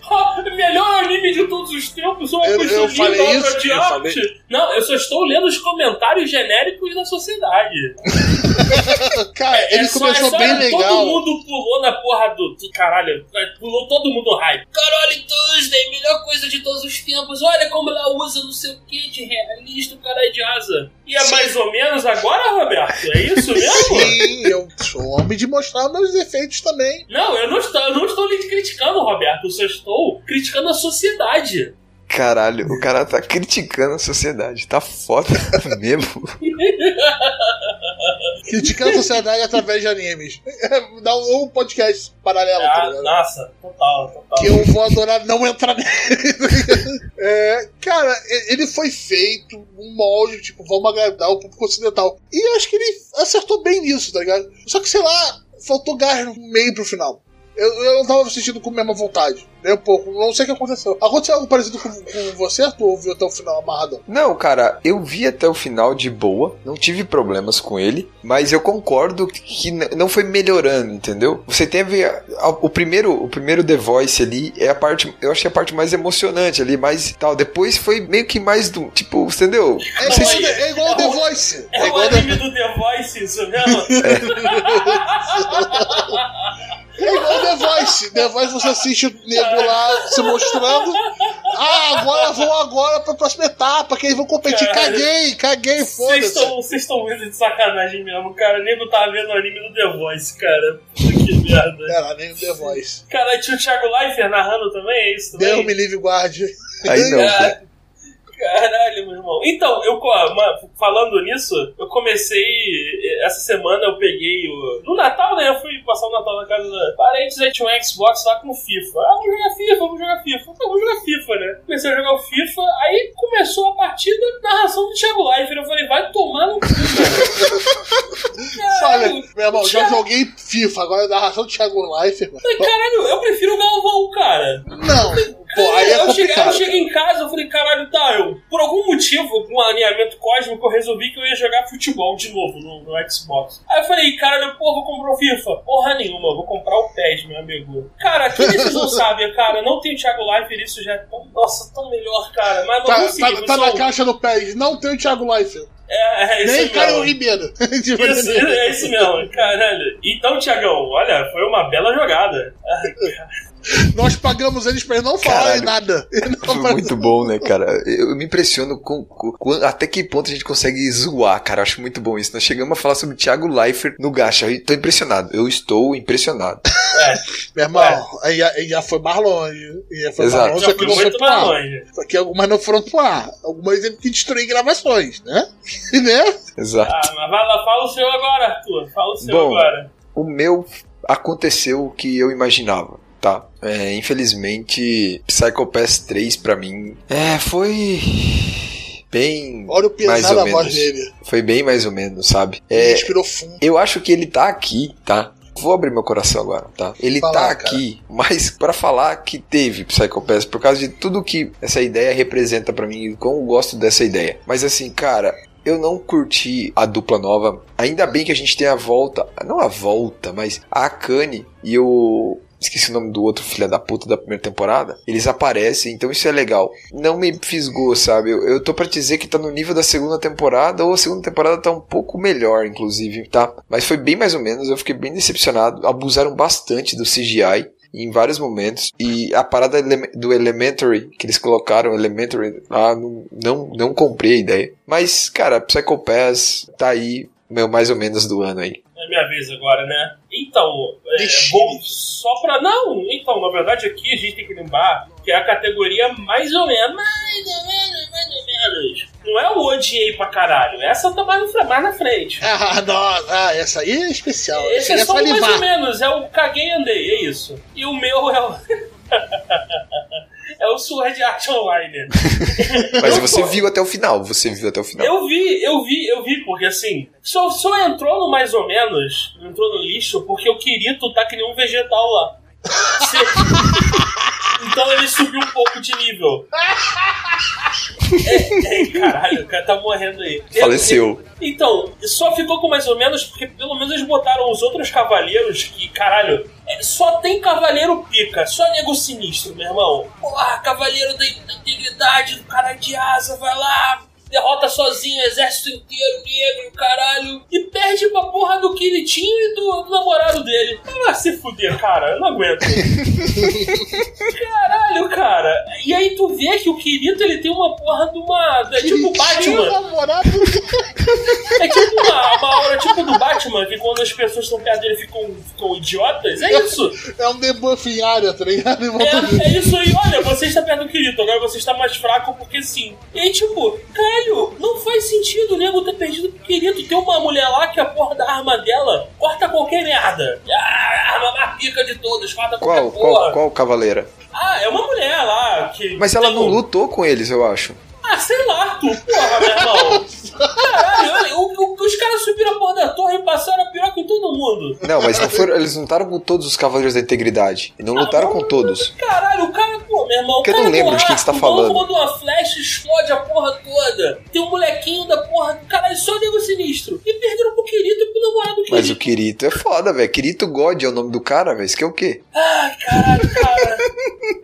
Melhor anime de todos os tempos, uma Eu- coisa eu linda, falei isso, de eu arte. falei. Não, eu só estou lendo os comentários genéricos da sociedade. Cara, ele É só- começou é só bem legal. Todo mundo pulou na porra do. do- Caralho, pulou todo mundo no hype. Caralho, Tuesday, melhor coisa de todos os tempos. Olha como ela usa não sei o que de realista, o cara é de asa. E é Sim. mais ou menos agora, Roberto? É isso mesmo? Sim, eu sou homem de mostrar meus defeitos também. Não, eu não estou, eu não estou lhe criticando, Roberto. Eu só estou criticando a sociedade. Caralho, o cara tá criticando a sociedade. Tá foda mesmo. Criticando a sociedade através de animes. Dá um, um podcast paralelo, tá Ah, ligado? nossa, total, total. que eu vou adorar não entrar nele. É, cara, ele foi feito um molde, tipo, vamos agradar o público ocidental. E acho que ele acertou bem nisso, tá ligado? Só que, sei lá, faltou gás no meio pro final. Eu, eu não tava assistindo com a mesma vontade. Nem um pouco. Não sei o que aconteceu. Aconteceu algo parecido com, com você, Arthur? Ou viu até o final amarradão? Não, cara, eu vi até o final de boa, não tive problemas com ele, mas eu concordo que não foi melhorando, entendeu? Você teve a- a- o primeiro, o primeiro The Voice ali é a parte, eu achei a parte mais emocionante ali, mais tal. Depois foi meio que mais do, tipo, entendeu? É, Não é igual o The Voice. É É o igual, The, anime do The Voice, isso mesmo? é igual The Voice. The Voice você assiste nego lá se mostrando. Ah, agora vou agora pra próxima etapa, que eles vão competir. Caralho. Caguei, caguei, Vocês foda-se. estão vocês estão vendo de sacanagem mesmo, cara. O nego tá vendo o anime do The Voice, cara. Puta que merda. Era nem o The Voice. Cara, tinha o Thiago Leifert narrando também, é isso também? Deus me livre guarde. Aí não, Cara, cara. Caralho, meu irmão. Então, eu ma- falando nisso, eu comecei. Essa semana eu peguei o. No Natal, né? Eu fui passar o Natal na casa da parentes aí tinha um Xbox lá com FIFA. Ah, vamos jogar FIFA, vamos jogar FIFA. Então, vamos jogar FIFA, né? Comecei a jogar o FIFA, aí começou a partida, narração do Thiago Leifert. Eu falei, vai tomar no cu, cara. Olha, meu irmão, já Thiago- joguei FIFA, agora a narração do Thiago Leifert, Caralho, eu prefiro o Galvão, cara. Não, pô, aí é eu, cheguei, eu cheguei em casa, eu falei, caralho, tá, eu, por algum motivo, com um alinhamento cósmico, eu resolvi que eu ia jogar futebol de novo no, no Xbox. Aí eu falei, caralho, pô, vou comprar o FIFA. Porra nenhuma, vou comprar o PES, meu amigo. Cara, que vocês não sabem, cara, não tem o Thiago Leifert, isso já é tão, nossa, tão melhor, cara. Mas não Tá, consegui, tá, tá na caixa do PES, não tem o Thiago Leifert. É, é isso Nem. Caio Ribeiro. Isso, é isso mesmo, caralho. Então, Thiagão, olha, foi uma bela jogada. Nós pagamos eles pra eles não falarem nada. Não, Foi muito bom, né, cara? Eu me impressiono com, com- com- até que ponto a gente consegue zoar, cara. Eu acho muito bom isso. Nós chegamos a falar sobre Thiago Leifert no Gacha. Eu tô impressionado. Eu estou impressionado. Meu irmão, aí já, aí já foi mais longe. Já foi Exato. mais longe, Já só que foi não foi pro ar. longe. Só que algumas não foram pro ar. Algumas teve que destruir gravações, né? né? Exato. Ah, mas vai lá, fala o seu agora, Arthur. Fala o seu Bom. agora. O meu aconteceu o que eu imaginava, tá? É, infelizmente, Psycho Pass 3 pra mim é, foi bem Olha o mais pesar ou da voz menos. dele. Foi bem mais ou menos, sabe? Ele É, respirou fundo. eu acho que ele tá aqui, tá? Vou abrir meu coração agora, tá? Ele Fala, tá cara. aqui, mas pra falar que teve Psycho Pass por causa de tudo que essa ideia representa pra mim e como eu gosto dessa ideia. Mas assim, cara, eu não curti a dupla nova. Ainda bem que a gente tem a volta, não a volta, mas a Akane e o Esqueci o nome do outro filho da puta da primeira temporada. Eles aparecem, então isso é legal. Não me fisgou, sabe? Eu, eu tô pra dizer que tá no nível da segunda temporada, ou a segunda temporada tá um pouco melhor, inclusive, tá? Mas foi bem mais ou menos, eu fiquei bem decepcionado. Abusaram bastante do CGI em vários momentos. E a parada do Elementary, que eles colocaram, Elementary, ah, não, não, não comprei a ideia. Mas, cara, Psycho Pass tá aí, meu, mais ou menos do ano aí. É minha vez agora, né? Então, é Vixe. bom só pra. Não, então, na verdade aqui a gente tem que lembrar que é a categoria mais ou menos. Mais ou menos, mais ou menos. Não é o odiei pra caralho. Essa tá mais, mais na frente. Ah, nossa, ah, essa aí é especial. Esse é só mais ou menos, é o caguei e andei, é isso. E o meu é o. é o Sword Art Online. Mas Eu você viu até o final, você viu até o final. Eu vi, eu vi, eu vi, porque assim, só, só entrou no mais ou menos, entrou no lixo, porque o Kirito tá que nem um vegetal lá. Então ele subiu um pouco de nível. É, é, caralho, o cara tá morrendo aí. Faleceu. Então, só ficou com mais ou menos, porque pelo menos eles botaram os outros cavaleiros que, caralho, é, só tem cavaleiro pica, só nego sinistro, meu irmão. Porra, cavaleiro da, da integridade, do cara de asa, vai lá, derrota sozinho o exército inteiro, negro, caralho, e perde pra porra do Kiritinho e do, do namorado dele. Ah, se fuder, cara, eu não aguento. Caralho, cara. E aí tu vê que o Kirito, ele tem uma porra de uma... É tipo Batman. namorado. É tipo uma, uma aura tipo do Batman, que quando as pessoas estão perto dele ficam, ficam idiotas. É isso. É um debuff em área, tá ligado? É, é isso aí. Olha, você está perto do Kirito, agora você está mais fraco porque sim. E aí, tipo, caralho, não faz sentido o nego ter perdido Kirito. Tem uma mulher lá que a porra da arma dela corta qualquer merda. Ah, a arma mais pica de todas, corta qualquer Qual, porra. qual, qual cavaleira? Ah, é uma mulher lá que. Mas ela tem não lutou com eles, eu acho. Ah, sei lá, tu, porra, meu irmão. Caralho, olha, o- o- os caras subiram a porra da torre e passaram a piroca em todo mundo. Não, mas não foram, eles lutaram com todos os cavaleiros da integridade. E não lutaram com todos. Caralho, o cara, pô, meu irmão. o Que eu cara não lembro do de quem que você tá falando. manda uma flecha, explode a porra toda. Tem um molequinho da porra. Caralho, só nego sinistro. E perderam pro Kirito e pro namorado do Mas o Kirito. Kirito é foda, velho. Kirito God é o nome do cara, velho. Isso que é o quê? Ai, caralho, cara.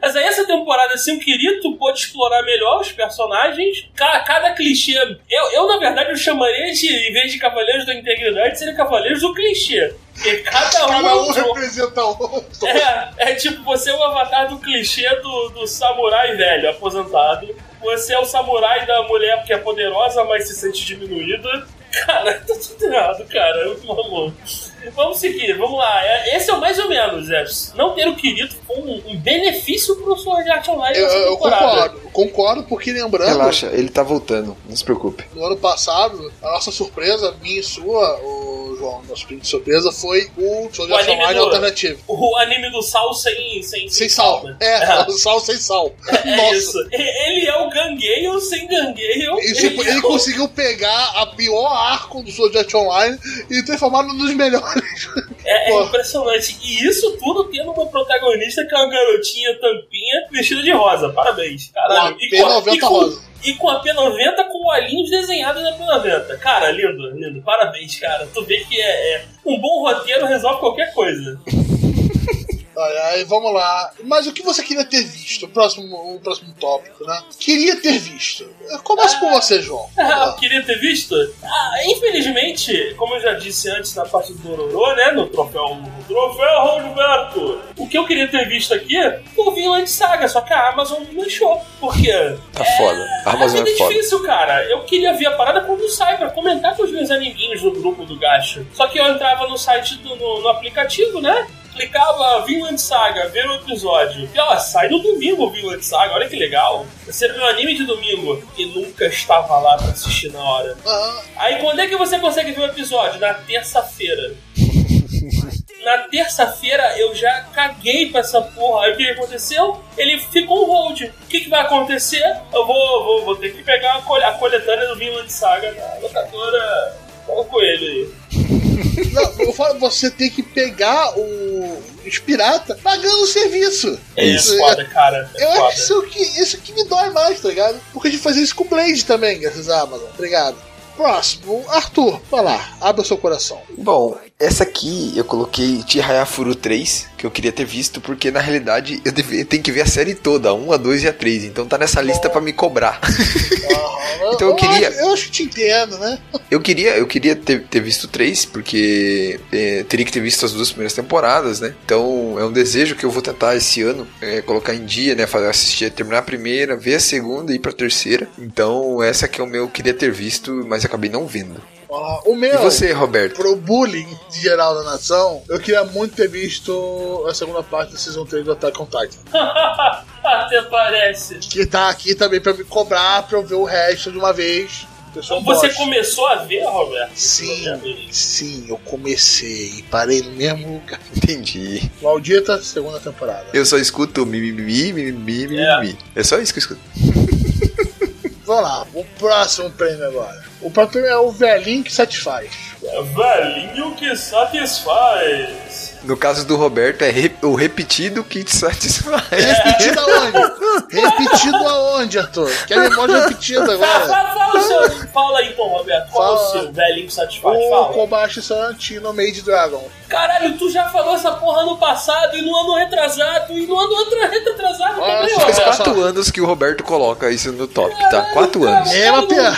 Mas aí essa temporada, assim, o Kirito pôde explorar melhor os personagens. Ca- Cada, clichê. Eu, eu, na verdade, eu chamaria de, em vez de Cavaleiros da Integridade, seria Cavaleiros do Clichê. Porque cada um. Cada é um representa um. É, é tipo, você é o avatar do clichê do, do samurai velho, aposentado. Você é o samurai da mulher que é poderosa, mas se sente diminuída. Cara, tá tudo errado, cara. Vamos, vamos seguir, vamos lá. É- Esse é o mais ou menos, é. Não ter o querido foi um, um benefício pro Sword Art Online Eu, nessa eu concordo, concordo, porque lembrando, Relaxa, ele tá voltando, não se preocupe. no ano passado, a nossa surpresa, minha e sua, o João, nosso print de surpresa, foi o Sword Art Online do- alternativo. O anime do sal sem, sem, Sem sal. né? É, o sal sem sal. É Nossa. isso. Ele é o Gangueio sem Gangueio. E, tipo, ele é o- conseguiu pegar a pior arco do Sword Art Online e transformar num dos melhores. É, é impressionante. E isso tudo tendo uma protagonista que é uma garotinha tampinha vestida de rosa. Parabéns. Caralho. Com a E com, P90 e com- rosa. E com a P90 com olhinhos desenhados na P90. Cara, lindo, lindo. Parabéns, cara. Tu vê que é, é- um bom roteiro resolve qualquer coisa. Ai, vamos lá. Mas o que você queria ter visto? O próximo, o próximo tópico, né? Queria ter visto. Começa com você, João. Ah, queria ter visto? Ah, infelizmente, como eu já disse antes na parte do Dororô, né? No troféu, no troféu Roberto. O que eu queria ter visto aqui foi o Vinland Saga, só que a Amazon não deixou. Por quê? Tá foda. A Amazon é é foda. difícil, cara. Eu queria ver a parada quando sai, pra comentar com os meus amiguinhos no grupo do Gacha. Só que eu entrava no site, do, no, no aplicativo, né? Clicava Vinland Saga, ver o episódio. E ó, sai no domingo o Vinland Saga, olha que legal. Você vê um anime de domingo e nunca estava lá pra assistir na hora. Ah, Aí quando é que você consegue ver o episódio? Na terça-feira. Na terça-feira eu já caguei pra essa porra. Aí o que aconteceu? Ele ficou on hold. O que, que vai acontecer? Eu vou, vou, vou ter que pegar a, col- a coletânea do Vinland Saga da locadora. Qual coelho aí? não, eu falo, você tem que pegar o, os pirata pagando o serviço. É Isso. foda, cara. É Eu foda. acho isso que, isso que me dói mais, tá ligado? Porque a gente fazia isso com o Blade também, graças à Amazon. Obrigado. Próximo, Arthur, vai lá, abra o seu coração. Bom, essa aqui eu coloquei Chihaya Furu 3, que eu queria ter visto, porque na realidade eu, deve, eu tenho que ver a série toda, a 1, a 2 e a 3. Então tá nessa lista pra me cobrar. Então eu queria- acho- eu acho que te entendo, né? Eu queria, eu queria ter, ter visto três, porque é, teria que ter visto as duas primeiras temporadas, né? Então é um desejo que eu vou tentar esse ano é, colocar em dia, né? Fazer, assistir, terminar a primeira, ver a segunda e ir pra terceira. Então essa que é o meu, eu queria ter visto, mas acabei não vendo. Ó, o meu, E você, Roberto? pro bullying geral da nação, eu queria muito ter visto a segunda parte da Season 3 do Attack on Titan. Até parece. Que tá aqui também pra me cobrar, pra eu ver o resto de uma vez. Um Você bosta. começou a ver, Roberto? Sim, sim, eu comecei e parei no mesmo lugar. Entendi. Maldita segunda temporada. Eu só escuto mimimi, mimimi, É. mimimi. É só isso que eu escuto. Vamos lá, o próximo prêmio agora. O próximo prêmio é o velhinho que satisfaz. Velhinho que satisfaz. No caso do Roberto, é re- o repetido que te satisfaz. Repetido aonde? repetido aonde, Arthur? Que é memória repetida Fala, agora. fala, fala o seu. Fala aí, então, Roberto. Qual é o Fala. seu velhinho que satisfaz? O Fala. Kobashi Sorrentino Made Dragon. Caralho, tu já falou essa porra no passado e no ano retrasado e no ano retrasado Olha também. Faz Roberto. quatro anos que o Roberto coloca isso no top, tá? Quatro anos. É, Mapia.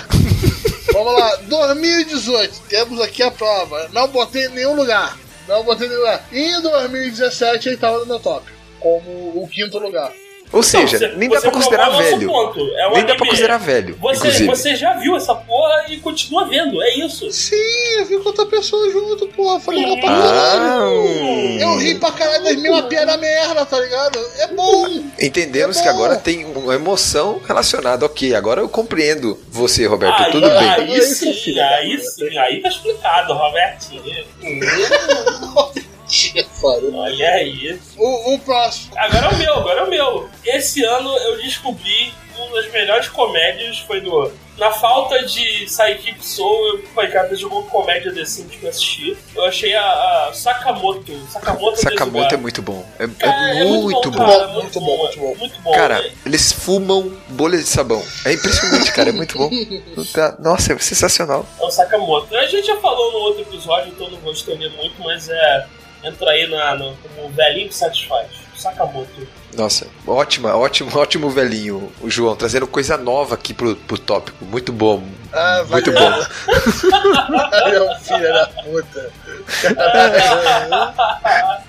Vamos lá, 2018. Temos aqui a prova. Não botei em nenhum lugar. Não botei nenhum lugar. Em 2017 ele tava no meu top. Como o quinto lugar. Ou seja, Não, você- nem dá pra considerar velho. ponto. É um nem dá anime. pra considerar velho, Você, inclusive. você já viu essa porra e continua vendo, é isso. Sim, eu vi com outra pessoa junto, porra. Foi legal pra Ah, caralho. Eu ri pra caralho das minhas piadas merda, tá ligado? É bom. Entendemos É que bom. agora tem uma emoção relacionada. Ok, agora eu compreendo você, Roberto. Aí, tudo bem. aí Aí, sim, aí sim, aí tá explicado, Robertinho. Foda. Olha aí. O, o próximo. Agora é o meu, agora é o meu. Esse ano eu descobri uma das melhores comédias foi no. Na falta de Psychic Soul, eu falei, cara, jogou comédia decente pra assistir. Eu achei a, a Sakamoto. Sakamoto, Sakamoto é muito bom. É, é Cara, muito, bom. cara, Muito bom, muito bom. Muito bom. Cara, eles fumam bolhas de sabão. É impressionante, cara. É muito bom. Nossa, é sensacional. É o Sakamoto. A gente já falou no outro episódio, então não vou estender muito, mas é. Entra aí na, no, como velhinho que satisfaz. Sakamoto. Nossa, ótima, ótimo, ótimo velhinho, o João, trazendo coisa nova aqui pro, pro tópico. Muito bom. Ah, Muito valeu. bom. Valeu, filha da puta.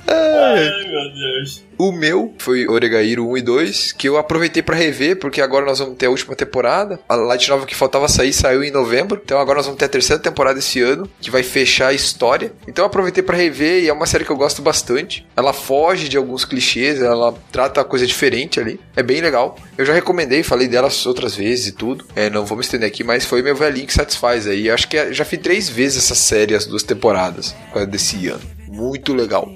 Ai, meu Deus. O meu foi Oregairo 1 e 2, que eu aproveitei pra rever, porque agora nós vamos ter a última temporada. A Light Novel que faltava sair saiu em novembro, então agora nós vamos ter a terceira temporada esse ano, que vai fechar a história. Então eu aproveitei pra rever e é uma série que eu gosto bastante. Ela foge de alguns clichês, ela trata a coisa diferente ali. É bem legal. Eu já recomendei, falei dela outras vezes e tudo. É, não vou me estender aqui, mas foi meu velhinho que satisfaz aí. Acho que já fiz três vezes essa série, as duas temporadas é desse ano. Muito legal.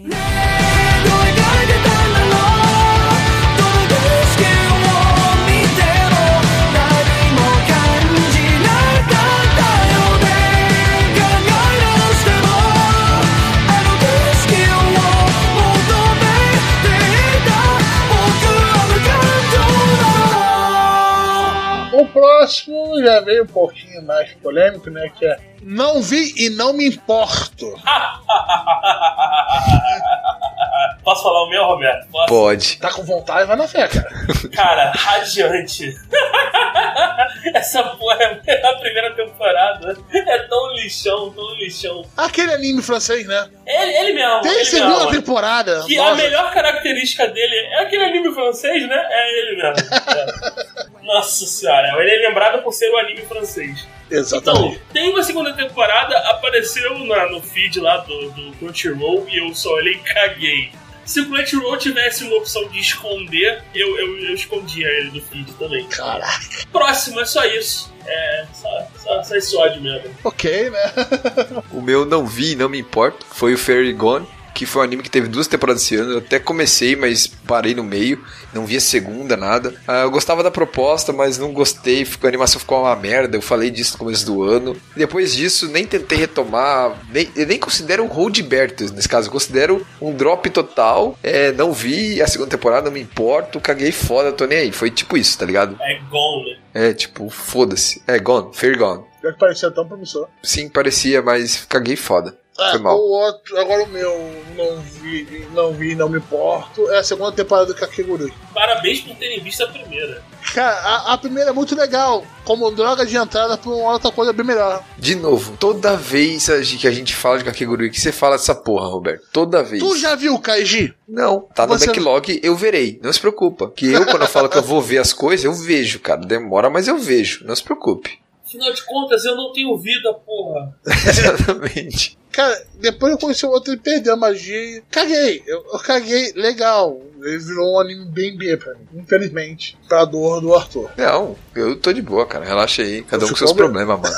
Próximo já veio um pouquinho mais polêmico, né? Que é Não vi e não me importo. Posso falar o meu, Roberto? Posso? Pode. Tá com vontade, vai na fé, cara. Cara, radiante. Essa porra é a primeira temporada. É tão lixão, tão lixão. Aquele anime francês, né? Ele, ele mesmo. Tem ele segunda mesmo. temporada. Que a Nossa. melhor característica dele é aquele anime francês, né? É ele mesmo. É. Nossa senhora, ele é lembrado por ser o anime francês. Então, Exatamente. tem uma segunda temporada, apareceu na- no feed lá do, do Crunchyroll e eu só olhei e caguei. Se o Crunchyroll tivesse uma opção de esconder, eu, eu, eu escondia ele do feed também. Caraca. Próximo, é só isso. É, só, só, só esse ódio mesmo. Ok, né? O meu não vi, não me importa. Foi o Fairy Gone, que foi um anime que teve duas temporadas esse ano. Eu até comecei, mas parei no meio. Não vi a segunda, nada. Ah, eu gostava da proposta, mas não gostei. Ficou, a animação ficou uma merda. Eu falei disso no começo do ano. Depois disso, nem tentei retomar. Nem, eu nem considero um hold Bertus nesse caso. Eu considero um drop total. É, não vi a segunda temporada, não me importo. Caguei foda, tô nem aí. Foi tipo isso, tá ligado? É Gone, né? É tipo, foda-se. É, Gone, Fairy Gone. Já que parecia tão promissor. Sim, parecia, mas caguei foda. É, Foi mal. o outro, agora o meu não vi, não vi, não me importo. É a segunda temporada do Kakegurui. Parabéns por terem visto a primeira. Cara, a, a primeira é muito legal. Como droga de entrada pra uma outra coisa bem melhor. De novo, toda vez que a gente fala de Kakegurui, que você fala dessa porra, Roberto. Toda vez. Tu já viu, Kaiji? Não, tá no Você- backlog, eu verei. Não se preocupa. Que eu, quando eu falo que eu vou ver as coisas, eu vejo, cara. Demora, mas eu vejo. Não se preocupe. Afinal de contas, eu não tenho vida, porra. Exatamente. Cara, depois eu conheci o outro e perdeu a magia e caguei. Eu, eu caguei legal. Ele virou um anime bem B pra mim. Infelizmente. Pra dor do Arthur. Não, eu tô de boa, cara. Relaxa aí. Cada um com seus problemas, mano.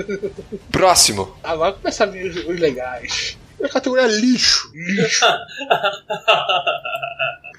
Próximo. Agora começa a vir os, os legais. A categoria é lixo. Lixo.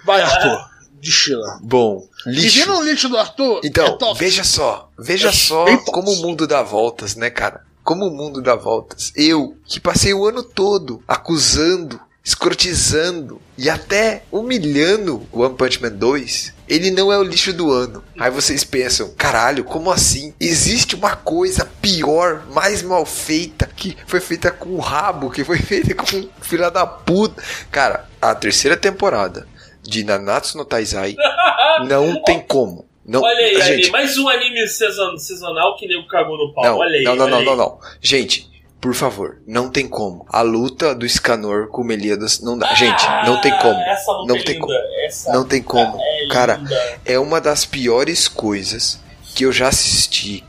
Vai, Arthur. Destila. Bom, E lixo. vindo o lixo do Arthur, Então, é veja só, veja só bem tóxico. como o mundo dá voltas, né, cara? Como o mundo dá voltas. Eu, que passei o ano todo acusando, escrotizando e até humilhando o One Punch Man 2, ele não é o lixo do ano. Aí vocês pensam, caralho, como assim? Existe uma coisa pior, mais mal feita, que foi feita com o rabo, que foi feita com filha da puta. Cara, a terceira temporada de Nanatsu no Taizai não tem como. Não, Olha aí, gente, mais um anime sazon- sazonal que nego cagou no pau. não, olha aí. não, não, não, não, não. Gente, por favor, não tem como. A luta do Scanor com o Meliodas não dá. Gente, não tem como. Ah, Essa luta Não é tem como. Essa Não tem como. é Cara, é uma das piores coisas que eu já assisti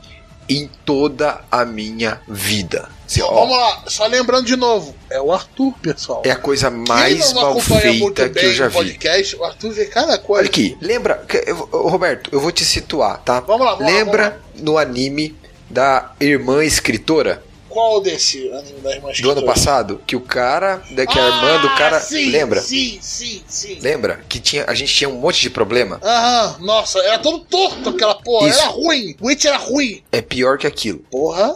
em toda a minha vida. Assim, ó, Vamos lá, só lembrando de novo, é o Arthur, pessoal. é a coisa mais mal feita que eu já vi. podcast, o Arthur vê cada coisa. Olha aqui, lembra, eu- Roberto, eu vou te situar, tá? Vamos lá, vamos lá, lembra no anime da irmã escritora Qual desse anime da irmã do ano passado que o cara, né, que a irmã do cara, Ah, sim, lembra? Sim, sim, sim. Lembra que tinha, a gente tinha um monte de problema? Aham, nossa, era todo torto aquela porra, Isso. era ruim. O Witch era ruim. É pior que aquilo. Porra.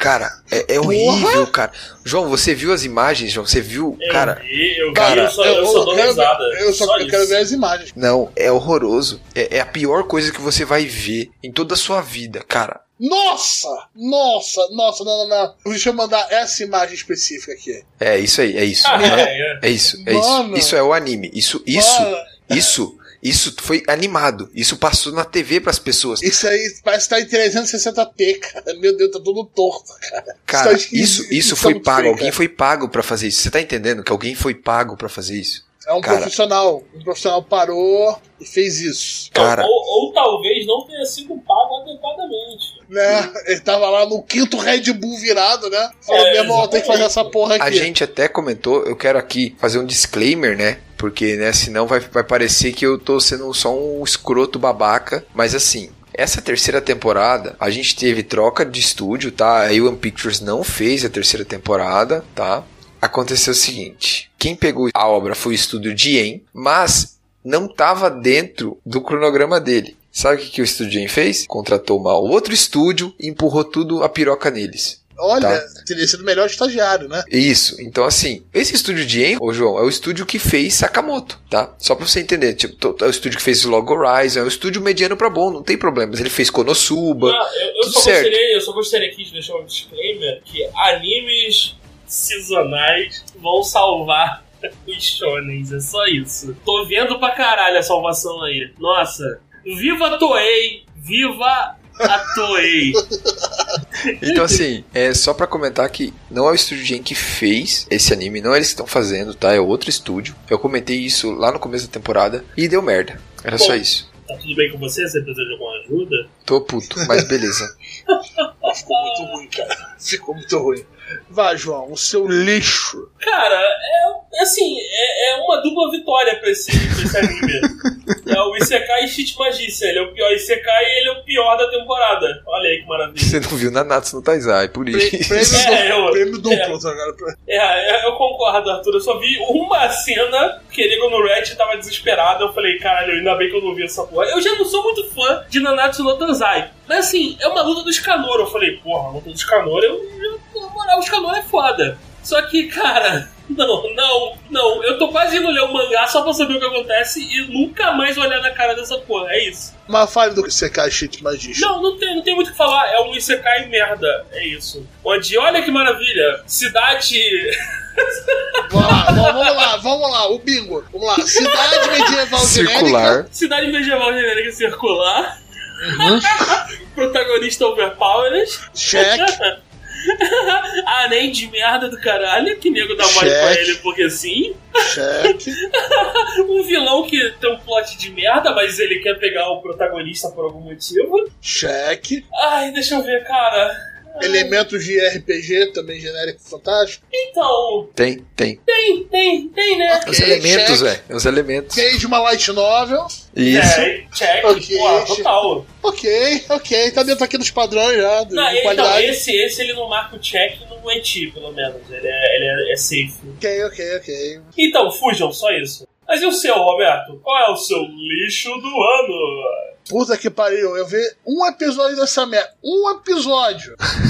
Cara, é, é horrível, cara. João, você viu as imagens, João? Você viu, Eu cara? vi, eu vi, cara, eu só, eu só dou quero, risada. eu só, só eu quero ver as imagens. Não, é horroroso. É, é a pior coisa que você vai ver em toda a sua vida, cara. Nossa! Nossa, nossa, não, não, não. Deixa eu mandar essa imagem específica aqui. É isso aí, é isso. Ah, é, é. É isso, é Mano. isso. Isso é o anime. Isso, isso, Mano, isso Isso foi animado. Isso passou na TV pras pessoas. Isso aí parece que tá em 360p, cara. Meu Deus, tá todo torto, cara. Cara, isso, isso tá foi pago. feio, Alguém cara. foi pago pra fazer isso. Você tá entendendo que alguém foi pago pra fazer isso? É um cara. profissional. Um profissional parou e fez isso. Cara, Ou, ou talvez não tenha sido pago adequadamente. Né? Ele tava lá no quinto Red Bull virado, né? Falou, É, meu irmão, tem que fazer essa porra aqui. a gente até comentou, eu quero aqui fazer um disclaimer, né? Porque, né, senão vai, vai parecer que eu tô sendo só um escroto babaca. Mas assim, essa terceira temporada, a gente teve troca de estúdio, tá? A A1 Pictures não fez a terceira temporada, tá? Aconteceu o seguinte: quem pegou a obra foi o estúdio Dien, mas não estava dentro do cronograma dele. Sabe o que, que o estúdio Dien fez? Contratou uma outro estúdio e empurrou tudo a piroca neles. Olha, Tá. teria sido o melhor estagiário, né? Isso. Então, assim, esse estúdio de En, ô João, é o estúdio que fez Sakamoto, tá? Só pra você entender. Tipo, é o estúdio que fez Log Horizon, é o estúdio mediano pra bom, não tem problemas. Ele fez Konosuba. Ah, eu, eu tudo só certo. gostaria, eu só gostaria aqui de deixar um disclaimer que animes sazonais vão salvar os shonens, é só isso. Tô vendo pra caralho a salvação aí. Nossa, viva a Toei, viva a Toei. Então, assim, é só pra comentar que não é o estúdio de En que fez esse anime, não é eles que estão fazendo, tá? É outro estúdio. Eu comentei isso lá no começo da temporada e deu merda. Era só Bom. isso. Tá tudo bem com você? Você precisa de alguma ajuda? Tô puto, mas beleza. Ficou muito ruim, cara. Ficou muito ruim. Vai, João, o seu lixo. Cara, é assim, é, é uma dupla vitória pra esse, pra esse anime. É o Isekai Shit Magícia. Ele é o pior Isekai e ele é o pior da temporada. Olha aí que maravilha. Você não viu Nanatsu no Taizai, por Pre- isso. Prêmio, É, duplo, eu- prêmio duplo, é. tá, cara? É, é, eu concordo, Arthur. Eu só vi uma cena que ele no Red tava desesperado. Eu falei, caralho, ainda bem que eu não vi essa porra. Eu já não sou muito fã de Nanatsu no Taizai. Mas assim, é uma luta dos Kanoro. Eu falei, porra, a luta dos Kanoro, eu, eu, na moral, os Kanoro é foda. Só que, cara, não, não, não. Eu tô quase indo ler o mangá só pra saber o que acontece e nunca mais olhar na cara dessa porra. É isso. Mas fale do Sekai Shit Magician. Não, não tem, não tem muito o que falar. É um Isekai merda. É isso. Onde, olha que maravilha, cidade. Vamos lá, vamos, lá, vamos lá, o bingo. Vamos lá, cidade medieval Circular. Cidade medieval genérica circular. Uhum. Protagonista overpowered. Check. Arém de merda do caralho, que nego dá mole pra ele porque sim. Check. Um vilão que tem um plot de merda, mas ele quer pegar o protagonista por algum motivo. Check. Ai, deixa eu ver, cara. Elementos de RPG, também genérico fantástico. Então, Tem, tem. tem, tem, tem, né? Os Ok, elementos, velho. Os elementos. Fez uma light novel. Isso. Check, check, Ok, porra, check. total. Ok, ok, tá dentro aqui dos padrões já, de Não, então, qualidade. esse, esse ele não marca o check no Eti, pelo menos. Ele é, ele é, é safe. Ok, ok, ok. Então, fujam, só isso. Mas e o seu, Roberto? Qual é o seu lixo do ano? Puta que pariu, eu vi um episódio dessa merda. Um episódio.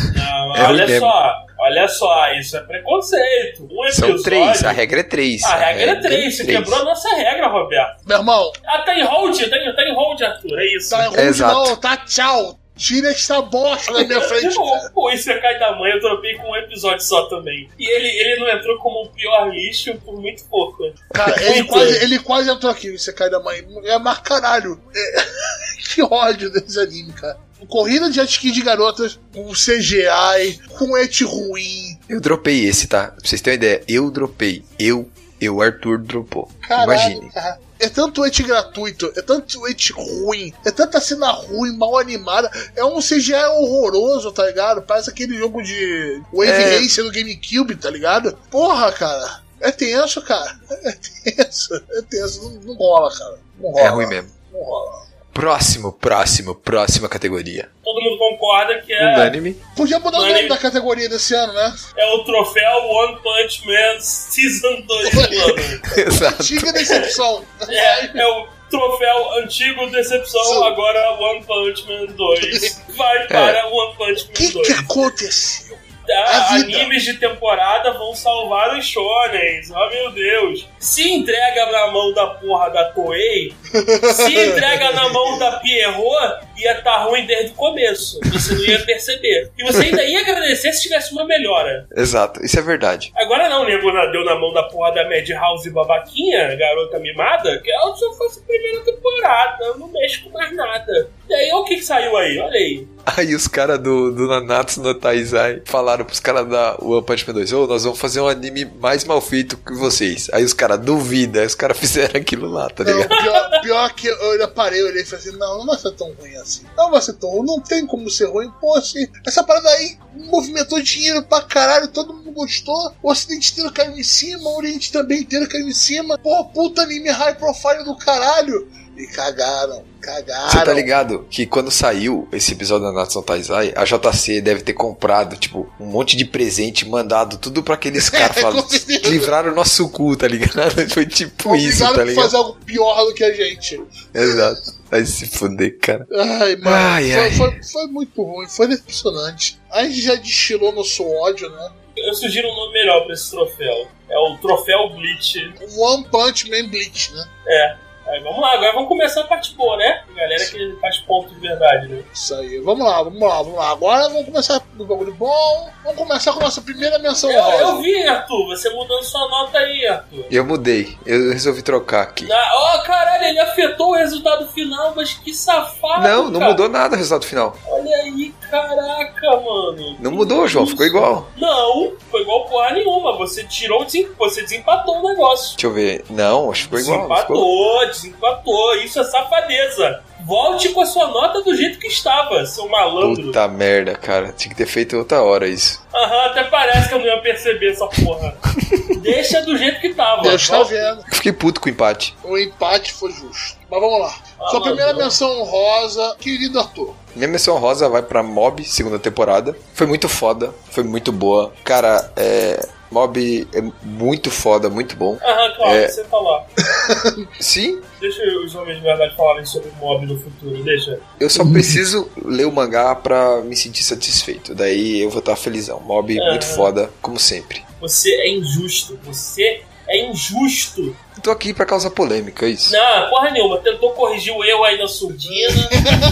É olha só, olha só, isso é preconceito. Um episódio. São três, a regra é três. A regra é três, você três. quebrou a nossa regra, Roberto. Meu irmão, Ah, tá em hold, tá em, tá em hold, Arthur, é isso. tá ruim Exato. não, tá tchau. Tira essa bosta da minha frente. Pô, esse cai da mãe eu tropei com um episódio só também. E ele, ele não entrou como o pior lixo por muito pouco. Cara, ele quase, ele quase entrou aqui, você cai da mãe. É mais caralho. É- que ódio desse anime, cara. Corrida de jet ski de garotas com CGI, com et ruim. Eu dropei esse, tá? Pra vocês terem uma ideia, eu dropei. Eu, eu, Arthur dropou. Caralho, Imagine. cara. É tanto et gratuito, é tanto et ruim, é tanta cena ruim, mal animada. É um CGI horroroso, tá ligado? Parece aquele jogo de Wave É. Racer do GameCube, tá ligado? Porra, cara. É tenso, cara. É tenso, é tenso. Não, não rola, cara. Não rola. É ruim mesmo. Não rola. Próximo, próximo, próxima categoria. Todo mundo concorda que é, Unânime. Podia mudar o Mano, nome da categoria desse ano, né? é o troféu One Punch Man Season 2 do ano. Exato. Antiga decepção. É, é o troféu antigo Decepção, Sim. agora One Punch Man 2. Vai para One Punch O Man que, 2. que aconteceu? A animes de temporada vão salvar os shonens. Oh meu Deus. Se entrega na mão da porra da Toei, Se entrega na mão da Pierrot, ia estar ruim desde o começo. Você não ia perceber. E você ainda ia agradecer se tivesse uma melhora. Exato, isso é verdade. Agora não, nego deu na mão da porra da Madhouse babaquinha, garota mimada, que ela só fosse a primeira temporada, não mexe com mais nada. E aí, o que, que saiu aí, olha aí. Aí os caras do, do Nanatsu no Taizai falaram pros caras da One Punch Man 2, ô, nós vamos fazer um anime mais mal feito que vocês. Aí os caras duvidam, aí os caras fizeram aquilo lá, tá Não, ligado? pior, pior que eu ainda parei, olhei e falei assim, não, não vai ser tão ruim assim. Não vai ser tão ruim, não tem como ser ruim. Pô, assim, essa parada aí movimentou dinheiro pra caralho, todo mundo gostou. O Ocidente inteiro caiu em cima, o Oriente também inteiro caiu em cima. Pô, puta anime high profile do caralho. E cagaram, cagaram. Você tá ligado que quando saiu esse episódio da Natsu Taizai, a JC deve ter comprado, tipo, um monte de presente, mandado tudo pra aqueles caras, É, falando, livraram o nosso cu, tá ligado? Foi tipo isso, Obrigado tá por ligado? fazer algo pior do que a gente. Exato. Vai se fuder, cara. Ai, mano, Ai, foi, ai. Foi, foi muito ruim, foi decepcionante. A gente já destilou nosso ódio, né? Eu sugiro um nome melhor pra esse troféu. É o Troféu Bleach. One Punch Man Bleach, né? É. Aí, vamos lá, agora vamos começar a parte boa, né? A galera que faz ponto de verdade, né? Isso aí. Vamos lá, vamos lá, vamos lá. Agora vamos começar no bagulho bom. Vamos começar com a nossa primeira menção Eu, rosa. eu vi, Arthur, você mudando sua nota aí, Arthur. Eu mudei, eu resolvi trocar aqui. Na- Ó, caralho, ele afetou o resultado final, mas que safado. Não, não cara. mudou nada o resultado final. Olha aí, caraca, mano. Não mudou, João, ficou igual. Não, foi igual porra nenhuma. Você tirou, você desempatou o negócio. Deixa eu ver. Não, acho que ficou igual. Ficou... Desempatou, desempatou. Isso é safadeza. Volte com a sua nota do jeito que estava, seu malandro. Puta merda, cara. Tinha que ter feito outra hora isso. Aham, até parece que eu não ia perceber essa porra. Deixa do jeito que tava. Deus tá Volta- vendo. Eu fiquei puto com o empate. O empate foi justo. Mas vamos lá. Ah, Sua primeira não. menção rosa, querido Arthur. Minha menção rosa vai pra Mob, segunda temporada. Foi muito foda, foi muito boa. Cara, é. Mob é muito foda, muito bom. Aham, claro, É. você falar. Sim, Deixa os homens de verdade falarem sobre o mob no futuro, deixa. eu só preciso ler o mangá pra me sentir satisfeito. Daí eu vou estar felizão. Mob Aham. muito foda, como sempre. Você é injusto, você é injusto. Eu tô aqui pra causar polêmica, é isso. Não, porra nenhuma, tentou corrigir o erro aí na surdina.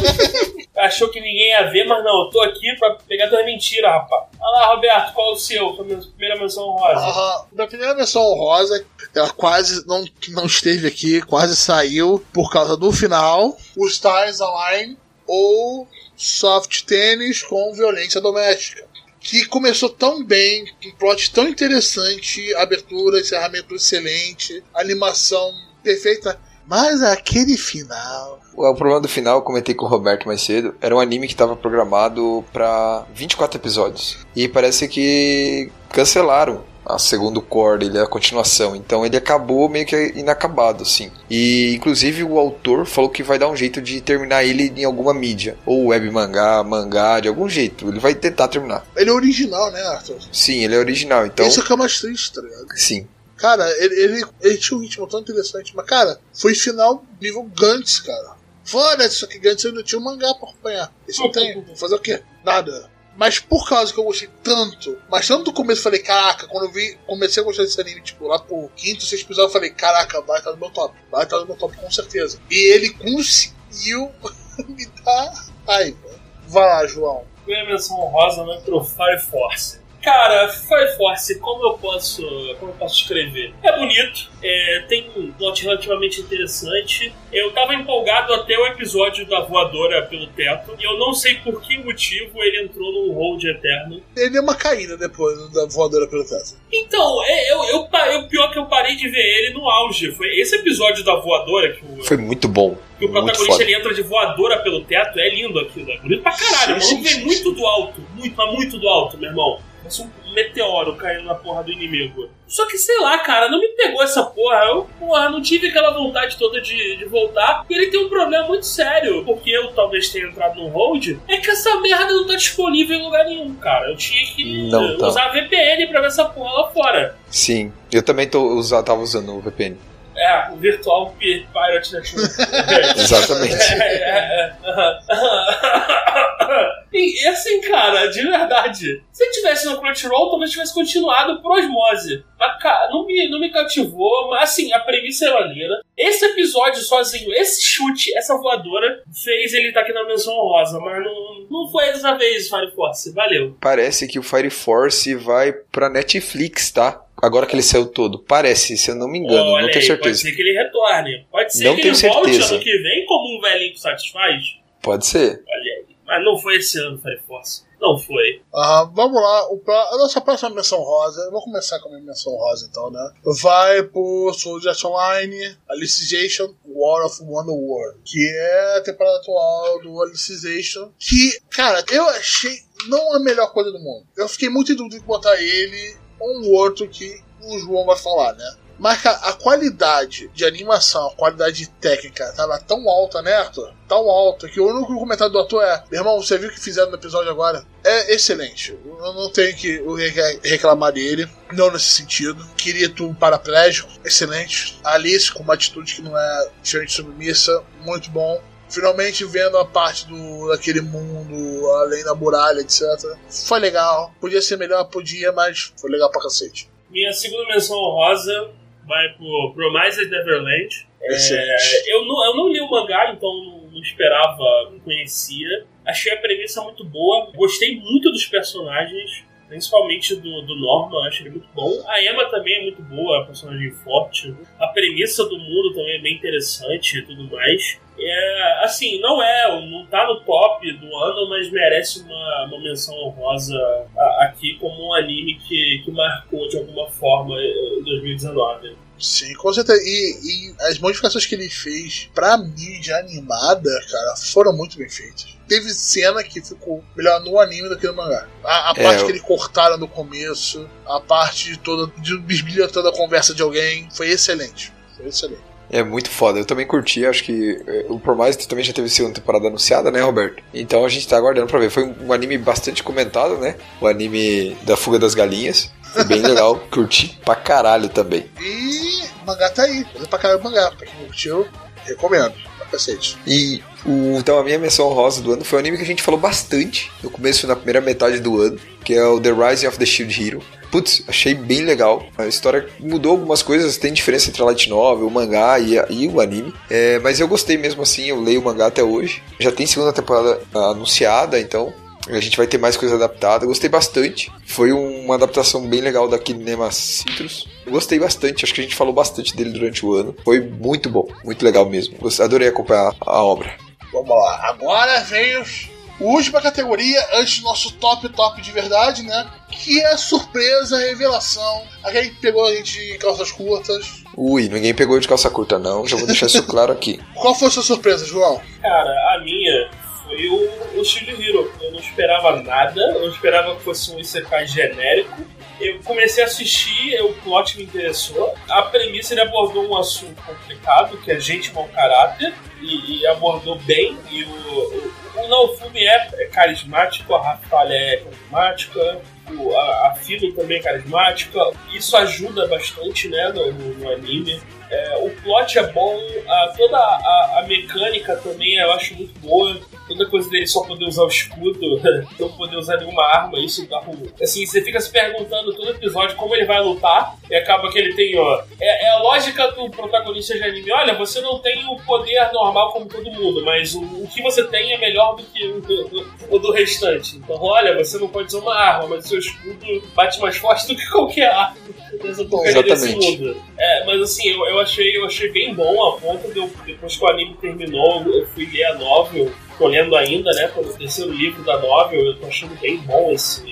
Achou que ninguém ia ver, mas não, eu tô aqui pra pegar tua mentira, rapaz. Olha lá, Roberto, qual é o seu? Primeira menção rosa. Aham. Minha primeira menção rosa, ela quase não, não esteve aqui, quase saiu por causa do final. O Stars Align ou Soft Tênis com violência doméstica. Que começou tão bem, um plot tão interessante, abertura, encerramento excelente, animação perfeita. Mas aquele final. O problema do final, comentei com o Roberto mais cedo, era um anime que estava programado pra 24 episódios. E parece que cancelaram a segundo core dele, a continuação. Então ele acabou meio que inacabado, assim. E inclusive o autor falou que vai dar um jeito de terminar ele em alguma mídia. Ou web mangá, mangá, de algum jeito. Ele vai tentar terminar. Ele é original, né, Arthur? Sim, ele é original, então. Isso é que é mais triste, tá ligado? Sim. Cara, ele, ele, ele tinha um ritmo tão interessante, mas, cara, foi final nível Gantz, cara. Foda-se, só que Gantz eu não tinha um mangá pra acompanhar. Isso não tem. Vou fazer o quê? Nada. Mas por causa que eu gostei tanto, mas tanto do começo eu falei, caraca, quando eu vi, comecei a gostar desse anime, tipo, lá pro quinto, sexto episódio, eu falei, caraca, vai estar no meu top, vai estar no meu top com certeza. E ele conseguiu me dar raiva. Vai lá, João. Primeira menção rosa, né, pro Fire Force. Cara, Fire Force, como eu posso, como eu posso escrever? É bonito, é, tem um plot relativamente interessante. Eu tava empolgado até o episódio da voadora pelo teto, e eu não sei por que motivo ele entrou num hold eterno. Ele deu uma caída depois da voadora pelo teto. Então, é, eu, eu, eu, pior que eu parei de ver ele no auge. Foi esse episódio da voadora que o, Foi muito bom. que o protagonista ele entra de voadora pelo teto. É lindo aquilo, é bonito pra caralho. Sim, O maluco sim, vem sim, muito do alto, muito, mas muito do alto, meu irmão. Um meteoro caindo na porra do inimigo. Só que sei lá, cara, não me pegou essa porra. Eu, porra, não tive aquela vontade toda de, de voltar. E ele tem um problema muito sério, porque eu talvez tenha entrado no hold. É que essa merda não tá disponível em lugar nenhum, cara. Eu tinha que Não tá. usar VPN pra ver essa porra lá fora. Sim. Eu também tô, usa- tava usando o VPN. É, o Virtual Pi- Pirate Network. Exatamente. É, é, é. E assim, cara, de verdade. Se tivesse no Crunchyroll, talvez tivesse continuado por osmose. Mas, cara, não me, não me cativou. Mas, assim, a premissa é maneira. Esse episódio sozinho, esse chute, essa voadora, fez ele estar aqui na menção rosa. Mas não, não foi dessa vez, Fire Force. Valeu. Parece que o Fire Force vai pra Netflix, tá? Agora que ele saiu todo. Parece, se eu não me engano, Olha não tenho aí, certeza. Pode ser que ele retorne. Pode ser Não que ele tenho volte certeza. ano que vem como um velhinho que satisfaz. Pode ser. Olha aí. Mas não foi esse ano, Fire Force. Não foi. Ah, vamos lá, o pra- a nossa próxima menção rosa, eu vou começar com a minha menção rosa então, né? Vai por Soldier Online, Alicization, War of Wonderworld, que é a temporada atual do Alicization, que, cara, eu achei não a melhor coisa do mundo. Eu fiquei muito em dúvida de botar ele um outro que o João vai falar, né? Mas a qualidade de animação, a qualidade técnica tava tão alta, né, Arthur? Tão alta que o único comentário do ator é: Meu irmão, você viu o que fizeram no episódio agora? É excelente. Eu não tenho que re- reclamar dele, não nesse sentido. Kirito paraplégico, excelente. Alice com uma atitude que não é diferente submissa, muito bom. Finalmente vendo a parte do daquele mundo além da muralha, etc. Foi legal. Podia ser melhor, podia, mas foi legal pra cacete. Minha segunda menção honrosa vai pro Promised Neverland. É, eu, não, eu não li o mangá, então não, não esperava, não conhecia. Achei a premissa muito boa. Gostei muito dos personagens, principalmente do, do Norman, achei ele muito bom. A Emma também é muito boa, é uma personagem forte. A premissa do mundo também é bem interessante e tudo mais. É, assim, não é, não tá no top do ano, mas merece uma, uma menção honrosa aqui como um anime que, que marcou de alguma forma eh, 2019. Sim, com certeza. E, e as modificações que ele fez pra mídia animada, cara, foram muito bem feitas. Teve cena que ficou melhor no anime do que no mangá. A, a É, parte eu- que ele cortaram no começo, a parte de toda, de bisbilha toda a conversa de alguém, foi excelente. Foi excelente. É muito foda. Eu também curti, acho que eh, o Por Mais também já teve segunda temporada anunciada, né, Roberto? Então a gente tá aguardando pra ver. Foi um, anime bastante comentado, né? O anime da Fuga das Galinhas. Foi bem legal, curti pra caralho também. E o mangá tá aí. Fazer pra caralho o mangá. Pra quem curtiu, recomendo. Pra cacete. E o, então a minha menção rosa do ano foi um anime que a gente falou bastante no começo, na primeira metade do ano, que é o The Rising of the Shield Hero. Putz, achei bem legal. A história mudou algumas coisas, tem diferença entre a light novel, o mangá e, a- e o anime. É, mas eu gostei mesmo assim, eu leio o mangá até hoje. Já tem segunda temporada ah, anunciada, então a gente vai ter mais coisa adaptada. Gostei bastante. Foi uma adaptação bem legal da Kinema Citrus. Gostei bastante, acho que a gente falou bastante dele durante o ano. Foi muito bom, muito legal mesmo. Adorei acompanhar a obra. Vamos lá. Agora vem os. Última categoria, antes do nosso top top de verdade, né? Que é a surpresa, a revelação. Aquele que pegou a gente de calças curtas. Ui, ninguém pegou de calça curta, não. Já vou deixar isso claro aqui. Qual foi a sua surpresa, João? Cara, a minha foi o, o Shield Hero. Eu não esperava nada, eu não esperava que fosse um Isekai genérico. Eu comecei a assistir, o plot me interessou. A premissa ele abordou um assunto complicado, que é gente mau caráter, e, e abordou bem. E o, o, o é, é carismático, a Rafalha é carismática, o- a, a também é carismática. Isso ajuda bastante né, no, no- no anime. É, o plot é bom, a- toda a, a mecânica também eu acho muito boa. Toda coisa dele só poder usar o escudo, não poder usar nenhuma arma, isso dá ruim. Assim, você fica se perguntando todo episódio como ele vai lutar, e acaba que ele tem, ó. É, é a lógica do protagonista de anime: olha, você não tem o poder normal como todo mundo, mas o, o que você tem é melhor do que o do, o do restante. Então, olha, você não pode usar uma arma, mas o seu escudo bate mais forte do que qualquer arma Exatamente. É, mas assim, eu, eu achei, eu achei bem bom a ponto de eu, depois que o anime terminou, eu fui ler a novel, tô lendo ainda, né? Tô no terceiro livro da novel, eu tô achando bem bom esse,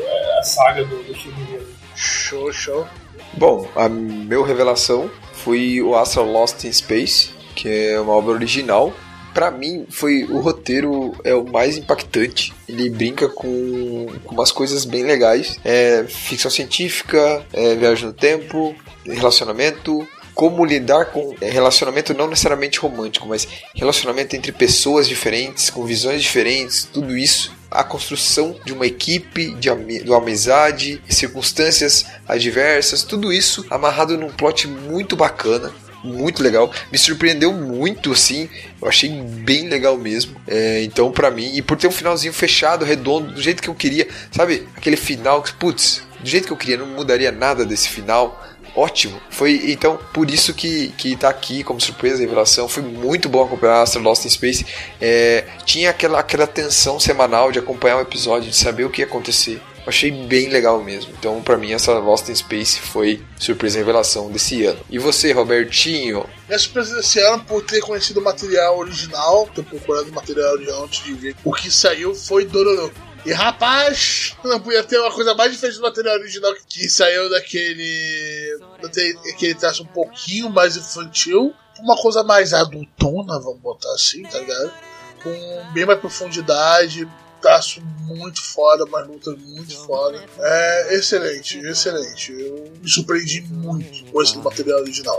é, a saga do, do Hero. Show, show. Bom, a meu revelação foi o Astral Lost in Space, que é uma obra original. Pra mim, foi o roteiro é o mais impactante. Ele brinca com, com umas coisas bem legais. É ficção científica, é viagem no tempo, relacionamento, como lidar com é, relacionamento não necessariamente romântico, mas relacionamento entre pessoas diferentes, com visões diferentes, tudo isso. A construção de uma equipe, de, ami de amizade, circunstâncias adversas, tudo isso amarrado num plot muito bacana. muito legal. Me surpreendeu muito, assim. Eu achei bem legal mesmo. É, então, pra mim, e por ter um finalzinho fechado, redondo, do jeito que eu queria, sabe? Aquele final que, putz, do jeito que eu queria, não mudaria nada desse final ótimo. Foi então por isso que, que tá aqui como surpresa revelação. Foi muito bom acompanhar Astro Lost in Space. É, tinha aquela, aquela tensão semanal de acompanhar um episódio, de saber o que ia acontecer. Achei bem legal mesmo. Então, para mim, essa Lost in Space foi surpresa revelação desse ano. E você, Robertinho? Minha surpresa desse ano por ter conhecido o material original, ter procurado o material original antes de ver o que saiu foi Dororo. E rapaz, não podia ter uma coisa mais diferente do material original que saiu daquele. daquele traço um pouquinho mais infantil, uma coisa mais adultona, vamos botar assim, tá ligado? Com bem mais profundidade, traço muito foda, mas lutas muito foda. É excelente, excelente. Eu me surpreendi muito com esse material original.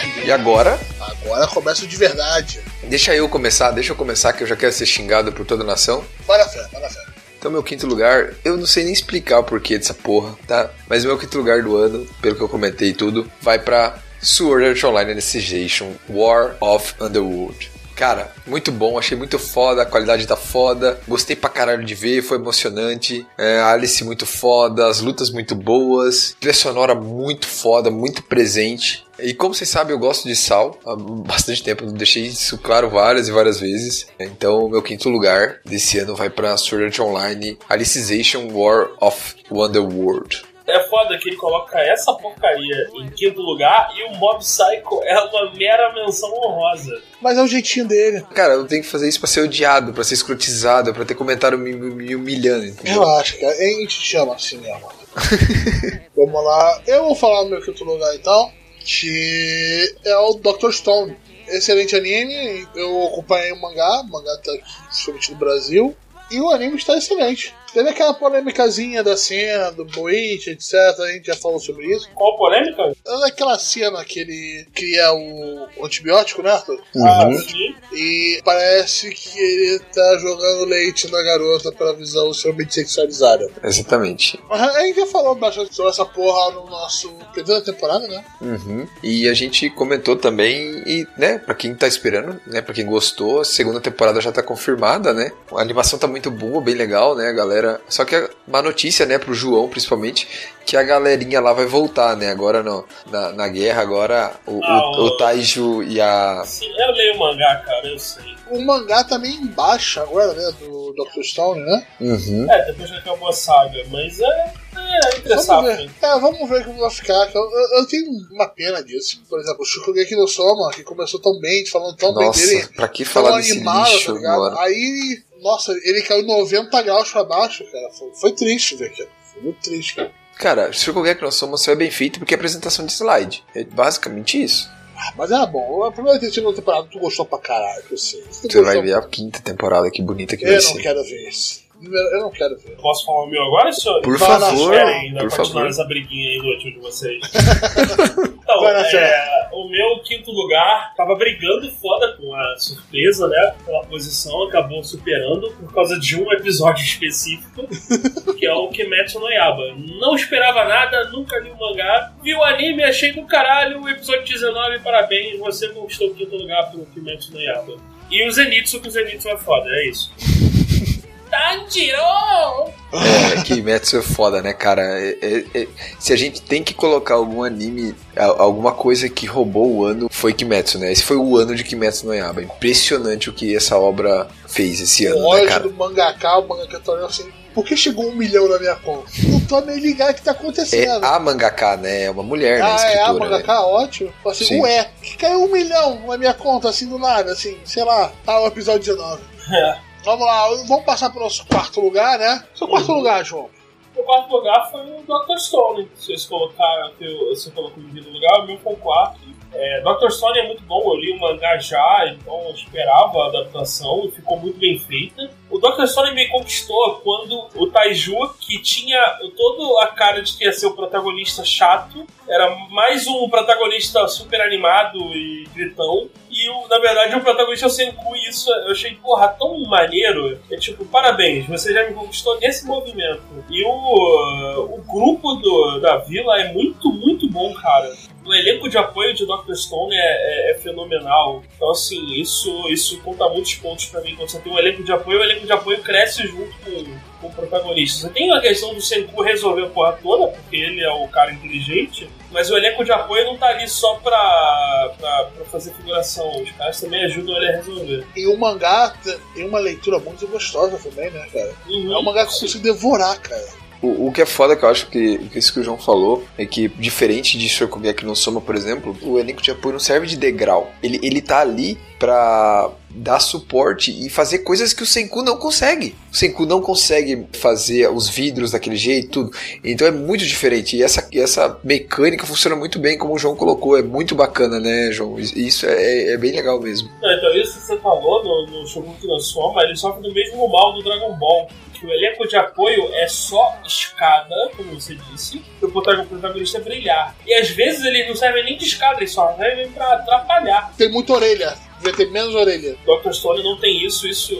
E agora? Agora começa de verdade. Deixa eu começar, deixa eu começar que eu já quero ser xingado por toda a nação. Vai na fé, vai na fé. Então, meu quinto lugar, eu não sei nem explicar o porquê dessa porra, tá? Mas meu quinto lugar do ano, pelo que eu comentei e tudo, vai pra Sword Art Online Investigation War of Underworld. Cara, muito bom, achei muito foda, a qualidade tá foda, gostei pra caralho de ver, foi emocionante, é, Alice muito foda, as lutas muito boas, trilha sonora muito foda, muito presente. E como vocês sabem, eu gosto de Sal há bastante tempo, deixei isso claro várias e várias vezes. Então, meu quinto lugar desse ano vai pra Sword Art Online Alicization War of Wonderworld. É foda que ele coloca essa porcaria em quinto lugar e o Mob Psycho é uma mera menção honrosa. Mas é o jeitinho dele. Cara, eu tenho que fazer isso pra ser odiado, pra ser escrotizado, pra ter comentário me, me humilhando. entendeu? Relaxa, cara. A gente chama assim mesmo. Vamos lá. Eu vou falar no meu quinto lugar então. Que é o Dr. Stone. Excelente anime. Eu acompanhei o mangá. O mangá tá aqui, somente no Brasil. E o anime está excelente. Teve aquela polêmicazinha da cena, do Bleach, etc. A gente já falou sobre isso. Qual polêmica? Naquela cena que ele cria o, o antibiótico, né, Arthur? Ah, sim. E parece que ele tá jogando leite na garota pela visão extremamente sexualizada. Exatamente. Mas A gente já falou bastante sobre essa porra no nosso primeira temporada, né? Uhum. E a gente comentou também, e, né, pra quem tá esperando, né, pra quem gostou, a segunda temporada já tá confirmada, né? A animação tá muito boa, bem legal, né, galera? Só que a má notícia, né, pro João principalmente, que a galerinha lá vai voltar, né? Agora no, na, na guerra, agora o, Ah, o, o- o Taiju e a. Sim, eu leio o mangá, cara, eu sei. O mangá também em baixa agora, né? Do Dr. Stone, né? Uhum. É, depois que acabou a saga, mas é. É, Vamos interessante. ver. É, vamos ver como vai ficar. Eu, eu- eu tenho uma pena disso. Por exemplo, o Shokugeki no Soma, que começou tão bem, falando tão Nossa, bem dele. pra que falar desse animado, lixo tá ligado? agora? Aí, nossa, ele caiu 90 graus pra baixo, cara. Foi, foi triste ver aquilo. Foi muito triste, cara. Cara, no Soma só é bem feito porque é apresentação de slide. É basicamente isso. Ah, Mas era bom. A primeira e terceira temporada tu gostou pra caralho, eu sei. Tu Você vai ver a quinta temporada, que bonita que vai Eu não ser. quero ver isso. Eu não quero ver. Posso falar o meu agora, senhor? Por Vai favor, Fera, ainda por continuar favor. essa briguinha aí do tio de vocês. então, é, o meu quinto lugar tava brigando foda com a surpresa, né? Pela posição, acabou superando por causa de um episódio específico, que é o Kimetsu no Yaba. Não esperava nada, nunca li o mangá. Vi o anime, achei do caralho. O episódio 19, parabéns, você conquistou o quinto lugar pelo Kimetsu no Yaba. E o Zenitsu, que o Zenitsu é foda, é isso. Tanjiro! É, Kimetsu é foda, né, cara? É- é- é- se a gente tem que colocar algum anime, alguma coisa que roubou o ano, foi Kimetsu, né? Esse foi o ano de Kimetsu no Yaba. Impressionante o que essa obra fez esse O ano, né, ódio cara? do mangaka, o mangaka tá olhando assim. Por que chegou um milhão na minha conta? Não tô nem ligado o que tá É acontecendo. a mangaka, né? É uma mulher, né? Ah, é a Escritora, né? mangaka, ótimo. Fala Assim, Sim. ué, que caiu um milhão na minha conta, assim, do nada, assim, sei lá. Ah, o episódio 19. É. Vamos lá, vamos passar pro nosso quarto lugar, né? Seu quarto lugar, João. O quarto lugar foi o Dr. Stone. Vocês colocaram, você colocou em primeiro lugar, o meu o quarto. É, Dr. Stone é muito bom, eu li o mangá já, então eu esperava a adaptação e ficou muito bem feita. O Dr. Stone me conquistou quando o Taiju, que tinha toda a cara de que ia ser o protagonista chato, era mais um protagonista super animado e gritão. E o, na verdade o protagonista é o Senku, isso eu achei, porra, tão maneiro. É tipo, parabéns, você já me conquistou nesse movimento. E o, o grupo do, da vila é muito, muito bom, cara. O elenco de apoio de Dr. Stone é, é- é fenomenal. Então, assim, isso, isso conta muitos pontos pra mim. Quando você tem um elenco de apoio, o elenco de apoio cresce junto com, com o protagonista. Você tem a questão do Senku resolver a porra toda, porque ele é o cara inteligente, mas o elenco de apoio não tá ali só pra, pra, pra fazer figuração. Os caras também ajudam ele a resolver. E o mangá te- tem uma leitura muito gostosa também, né, cara? É um mangá que eu consigo devorar, cara. O, o que é foda que eu acho que que isso que o João falou é que, diferente de Shokugeki no Soma, por exemplo, o elenco de apoio não serve de degrau. Ele, ele tá ali pra dar suporte e fazer coisas que o Senku não consegue. O Senku não consegue fazer os vidros daquele jeito, tudo. Então é muito diferente. E essa, essa mecânica funciona muito bem, como o João colocou. É muito bacana, né, João? Isso é, é bem legal mesmo. Então isso que você falou no, no Shogun no Soma, ele sofre do mesmo mal do Dragon Ball. Que o elenco de apoio é só escada, como você disse, e o prota- o protagonista é brilhar. E às vezes eles não servem nem de escada, eles só servem pra atrapalhar. Tem muita orelha. Devia ter menos orelha. Dr. Stone não tem isso, isso.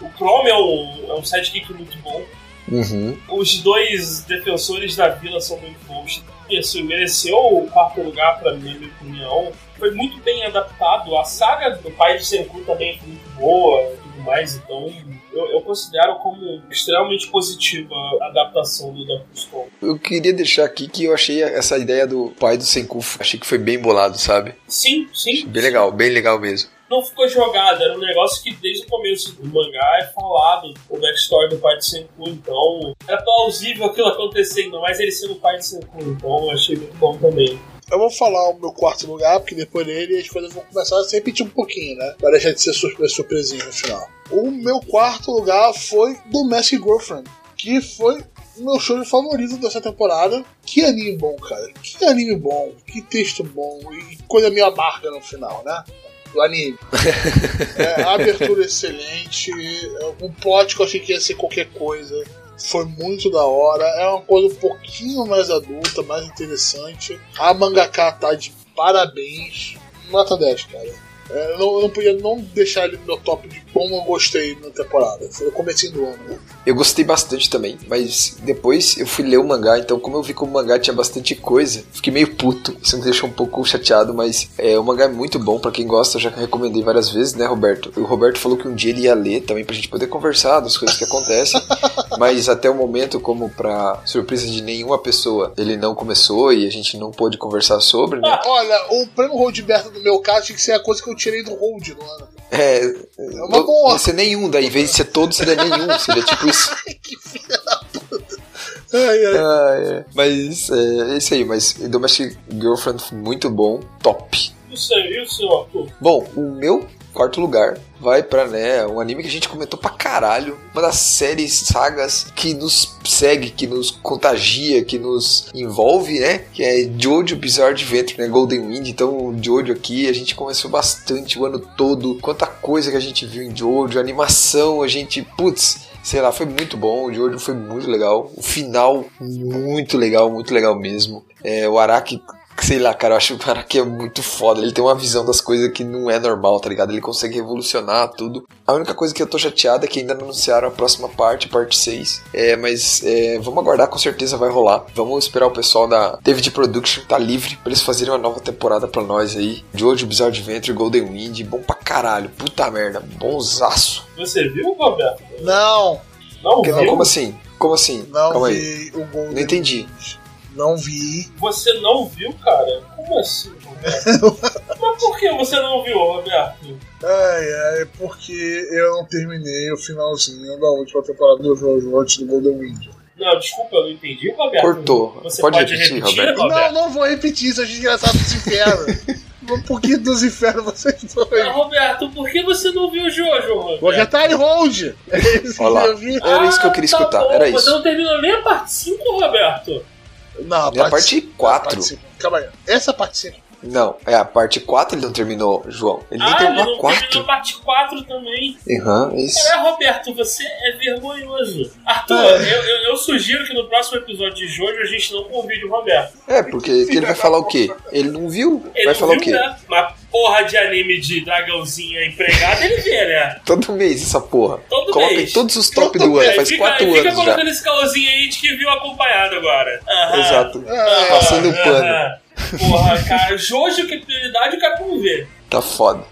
O Chrome é um, é um sidekick muito bom. Uhum. Os dois defensores da vila são muito bons. Assim, mereceu o quarto lugar pra mim, minha opinião. Foi muito bem adaptado. A saga do pai de Senku também foi muito boa mais. Então, eu, eu considero como extremamente positiva a adaptação do Dr. Stone. Eu queria deixar aqui que eu achei essa ideia do pai do Senku, achei que foi bem bolado, sabe? Sim, sim. Bem legal, bem legal mesmo. Não ficou jogado, era um negócio que desde o começo do mangá é falado, o backstory do pai de Senku, então era plausível aquilo acontecer, ainda mais ele sendo o pai de Senku, então eu achei muito bom também. Eu vou falar o meu quarto lugar, porque depois dele as coisas vão começar a se repetir um pouquinho, né? Pra deixar de ser surpre- surpresinha no final. O meu quarto lugar foi Domestic Girlfriend, que foi o meu show favorito dessa temporada. Que anime bom, cara. Que anime bom, que texto bom e coisa meio amarga no final, né? Do anime. É, a abertura excelente, um plot que eu achei que ia ser qualquer coisa. Foi muito da hora. É uma coisa um pouquinho mais adulta, mais interessante. A mangaka tá de parabéns. Nota 10, cara. É, não, eu não podia não deixar ele no meu top de como eu gostei na temporada. Foi o comecinho do ano. né? Eu gostei bastante também, mas depois eu fui ler o mangá, então como eu vi que o mangá tinha bastante coisa, fiquei meio puto. Isso me deixou um pouco chateado, mas é, o mangá é muito bom pra quem gosta, eu já recomendei várias vezes, né, Roberto? O Roberto falou que um dia ele ia ler também pra gente poder conversar das coisas que acontecem, mas até o momento, como pra surpresa de nenhuma pessoa, ele não começou e a gente não pôde conversar sobre, né? Olha, o prêmio Hold Berta do meu caso tinha que ser a coisa que eu tirei do Hold no ano. É, É uma boa. ser nenhum, daí em vez de ser todo, seria nenhum, seria tipo isso. que filha da puta. Ai, ai. Ah, é. Mas é, é isso aí, mas Domestic Girlfriend muito bom, top. O seu, e o seu Arthur? Bom, o meu quarto lugar vai pra, né, um anime que a gente comentou pra caralho, uma das séries, sagas que nos segue, que nos contagia, que nos envolve, né, que é Jojo Bizarre Adventure, né, Golden Wind, então Jojo aqui, a gente começou bastante o ano todo, quanta coisa que a gente viu em Jojo, animação, a gente, putz, sei lá, foi muito bom, o Jojo foi muito legal, o final muito legal, muito legal mesmo, é, o Araki sei lá, cara, eu acho que o Araki é muito foda. Ele tem uma visão das coisas que não é normal, tá ligado? Ele consegue revolucionar tudo. A única coisa que eu tô chateado é que ainda não anunciaram a próxima parte, parte 6. É, mas é, vamos aguardar, com certeza vai rolar. Vamos esperar o pessoal da David Production tá livre pra eles fazerem uma nova temporada pra nós aí. Jojo Bizarre Adventure, Golden Wind, bom pra caralho. Puta merda, bonzaço. Você viu, Roberto? Não, Não Não, viu? como assim? Como assim? não Calma aí. vi o Golden Não entendi. Não vi. Você não viu, cara? Como assim, Roberto? Mas por que você não viu, Roberto? Ai, ai, porque eu não terminei o finalzinho da última temporada do Jojo antes do Golden Wind. Não, desculpa, eu não entendi, Roberto. Cortou. Você Pode pode, repetir, repetir, Roberto? Roberto? Não, não vou repetir, isso é desgraçado desse inferno. Um pouquinho dos infernos, vocês dois. Ah, Roberto, por que você não viu o Jojo, Roberto? Vou já tá em hold. Olha lá. Eu vi. Era isso que eu queria tá escutar, bom, era Você isso. não terminou nem a parte 5, Roberto? Não, É a parte cinco. 4. Parte cinco. Calma aí. Essa a parte 5. Não, é a parte 4 ele não terminou, João. Ele nem ah, ele terminou não a 4. terminou a parte 4 também. Aham, isso. É, Roberto, você é vergonhoso. Arthur, É. eu, eu- eu sugiro que no próximo episódio de Jojo a gente não convide o Roberto. É, porque que ele vai falar o quê? Ele não viu? Ele vai não falar viu, o quê? né? Uma porra de anime de dragãozinha empregada, ele vê, né? Todo mês essa porra. Todo Coloca mês. em todos os top Todo do ano, faz fica, 4 fica anos já. colocando esse calorzinho aí de que viu acompanhado agora. Aham. Exato. Passando o pano. Porra, cara, Jojo que é prioridade, o cara não vê. Tá foda.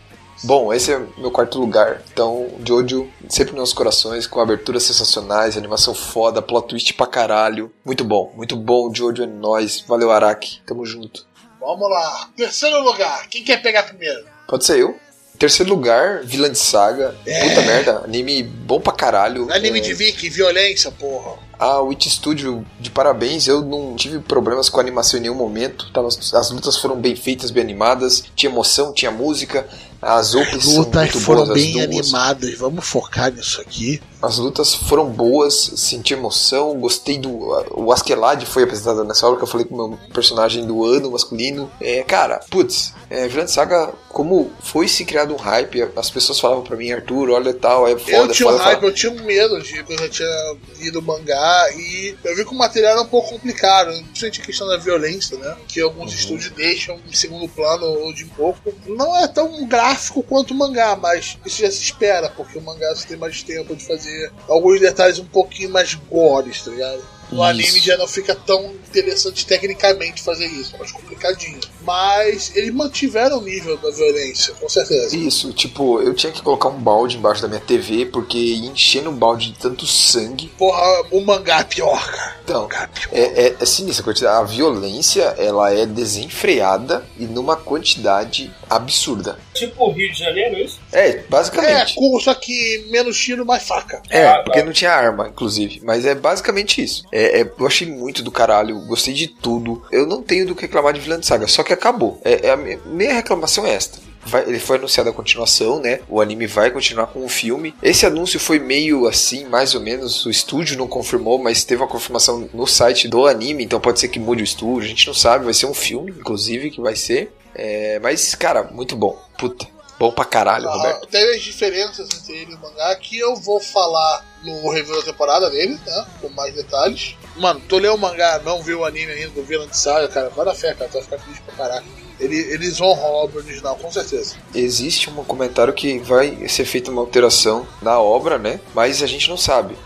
Bom, esse é meu quarto lugar. Então, Jojo, sempre nos nossos corações, com aberturas sensacionais, animação foda, plot twist pra caralho. Muito bom, muito bom. Jojo é nóis. Valeu, Araki. Tamo junto. Vamos lá. Terceiro lugar. Quem quer pegar primeiro? Pode ser eu. Terceiro lugar, Vilã de Saga. Puta merda, anime bom pra caralho. Anime É, de Viking, violência, porra. A Witch Studio, de parabéns, eu não tive problemas com a animação em nenhum momento. Tava- as lutas foram bem feitas, bem animadas, tinha emoção, tinha música. As são Lutas muito foram boas, as bem animadas. Vamos focar nisso aqui. As lutas foram boas, senti emoção, gostei do. O Askeladd foi apresentado nessa obra que eu falei com o meu personagem do ano masculino. É, cara, putz, é, de Saga, como foi se criado um hype, as pessoas falavam pra mim, Arthur, olha tal, é foda, eu tinha um foda, hype, foda. eu tinha um medo de eu já tinha lido mangá e eu vi que o material era um pouco complicado, principalmente a questão da violência, né? Que alguns estúdios deixam em segundo plano ou de pouco. Não é tão gráfico quanto o mangá, mas isso já se espera, porque o mangá você tem mais tempo de fazer alguns detalhes um pouquinho mais gores, tá ligado? Isso. anime já não fica tão interessante tecnicamente fazer isso, é mais complicadinho. Mas eles mantiveram o nível da violência, com certeza. Isso, tipo, eu tinha que colocar um balde embaixo da minha TV, porque ia enchendo o balde de tanto sangue. Porra, o mangá é pior, cara. O Então, é pior. é, é, é sinistra a quantidade. A violência, ela é desenfreada e numa quantidade absurda. Tipo o Rio de Janeiro, é isso? É, É, basicamente. cu- só que menos tiro, mais faca. É, Ah, porque tá. não tinha arma, inclusive. Mas é basicamente isso. É, é- eu achei muito do caralho, gostei de tudo. Eu não tenho do que reclamar de de Saga, só que acabou. É, é a minha, minha reclamação é esta. Vai- ele foi anunciado a continuação, né? O anime vai continuar com o filme. Esse anúncio foi meio assim, mais ou menos. O estúdio não confirmou, mas teve uma confirmação no site do anime, então pode ser que mude o estúdio. A gente não sabe, vai ser um filme, inclusive, que vai ser. É, mas, cara, muito bom. Puta, bom pra caralho, Ah, Roberto. Teve as diferenças entre ele e o mangá que eu vou falar no review da temporada dele, né? Com mais detalhes. Mano, tu leu o mangá, não viu o anime ainda do de Saga, cara, vai na fé, cara, tu vai ficar feliz pra caraca. Ele, eles honram a obra original, com certeza. Existe um comentário que vai ser feita uma alteração na obra, né? Mas a gente não sabe.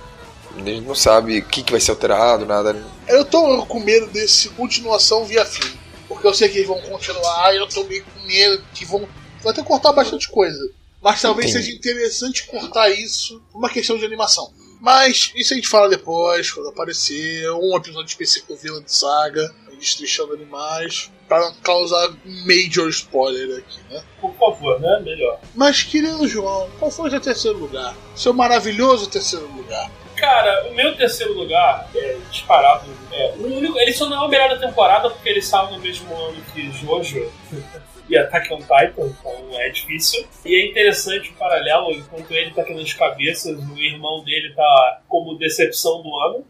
A gente não sabe o que, que vai ser alterado, nada. Eu tô com medo desse continuação via filme. Porque eu sei que eles vão continuar eu tô meio com medo que vão. Vai ter que cortar bastante coisa. Mas talvez Entendi. seja interessante cortar isso por uma questão de animação. Mas isso a gente fala depois, quando aparecer. Um episódio específico do Vilã de Saga, destrichando animais. Pra não causar major spoiler aqui, né? Por favor, né? Melhor. Mas, querido João, qual foi o seu terceiro lugar? Seu maravilhoso terceiro lugar. Cara, o meu terceiro lugar é disparado. É, o único, ele só não é o melhor da temporada porque ele saiu no mesmo ano que Jojo e Attack on Titan, então é difícil. E é interessante o paralelo, enquanto ele tá aqui nas cabeças, o irmão dele tá como decepção do ano.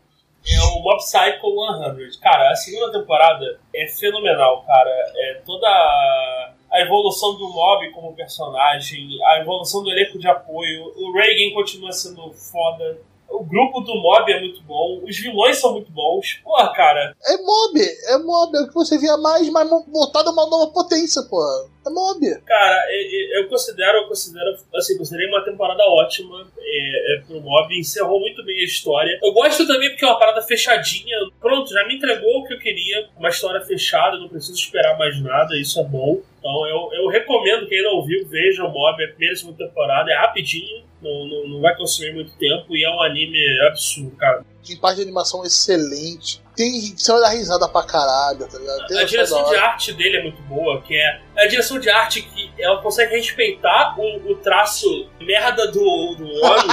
É o Mob Psycho 100. Cara, a segunda temporada é fenomenal, cara. É toda a evolução do Mob como personagem, a evolução do elenco de apoio. O Reagan continua sendo foda. O grupo do Mob é muito bom. Os vilões são muito bons. Porra, cara. É mob, é mob, é o que você via mais, mas botado uma nova potência, pô. É mob. Cara, é- é- eu considero, eu considero, assim, considerei uma temporada ótima é, é, pro Mob, encerrou muito bem a história. Eu gosto também porque é uma parada fechadinha. Pronto, já me entregou o que eu queria. Uma história fechada, não preciso esperar mais nada, isso é bom. Então eu, eu recomendo quem não viu, veja o Mob, a primeira e segunda temporada, é rapidinho, não, não, não vai consumir muito tempo e é um anime absurdo, cara. Tem parte de animação excelente. Tem. Você vai dar risada pra caralho, tá ligado? Tem A direção de arte dele é muito boa, que é a direção de arte que ela consegue respeitar o, o traço merda do, do homem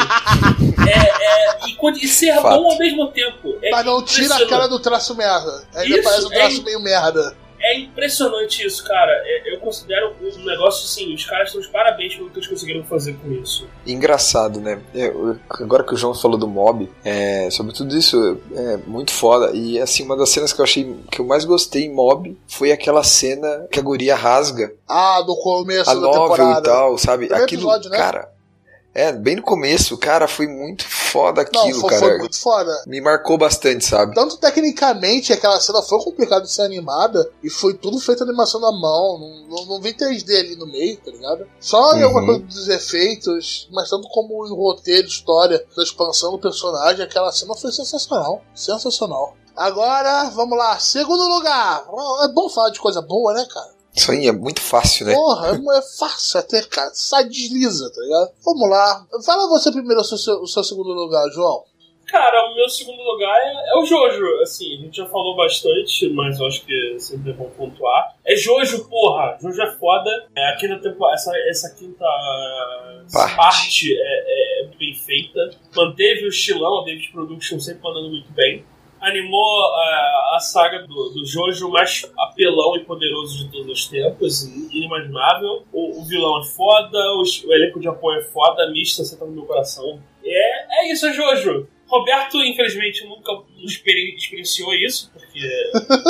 é, é, e, e ser Fato. bom ao mesmo tempo. É Mas não tira a cara do traço merda. Ainda Isso, parece um é traço im- meio merda. É impressionante isso, cara. É- Eu considero um negócio assim, os caras estão de parabéns pelo que eles conseguiram fazer com isso. Engraçado, né? Eu- agora que o João falou do mob, é, sobre tudo isso, é muito foda. E assim, uma das cenas que eu achei que eu mais gostei em mob foi aquela cena que a guria rasga Ah, do começo a da novel temporada. e tal, sabe? Primeiro Aquilo, episódio, né? cara. É, bem no começo, cara, foi muito foda Não, aquilo, foi, cara. foi muito foda. Me marcou bastante, sabe? Tanto tecnicamente, aquela cena foi complicada de ser animada e foi tudo feito animação na mão. Não, não, não vi 3D ali no meio, tá ligado? Só em Uhum. alguma coisa dos efeitos, mas tanto como o roteiro, história, da expansão do personagem, aquela cena foi sensacional. Sensacional. Agora, vamos lá, segundo lugar. É bom falar de coisa boa, né, cara? Isso aí é muito fácil, né? Porra, é, é fácil até, cara. Sai, desliza, tá ligado? Vamos lá. Fala você primeiro o seu, o seu segundo lugar, João. Cara, o meu segundo lugar é, é o Jojo. Assim, a gente já falou bastante, mas eu acho que sempre é bom pontuar. É Jojo, porra. Jojo é foda. É, a quinta temporada, essa, essa quinta Parte. parte, é, é bem feita. Manteve o estilão, a David Production sempre mandando muito bem. Animou é, a saga do, do Jojo mais apelão e poderoso de todos os tempos, inimaginável. O, o vilão é foda, o, o elenco de apoio é foda, a mista senta no meu coração. É, é isso, é Jojo. Roberto, infelizmente, nunca experi- experienciou isso, porque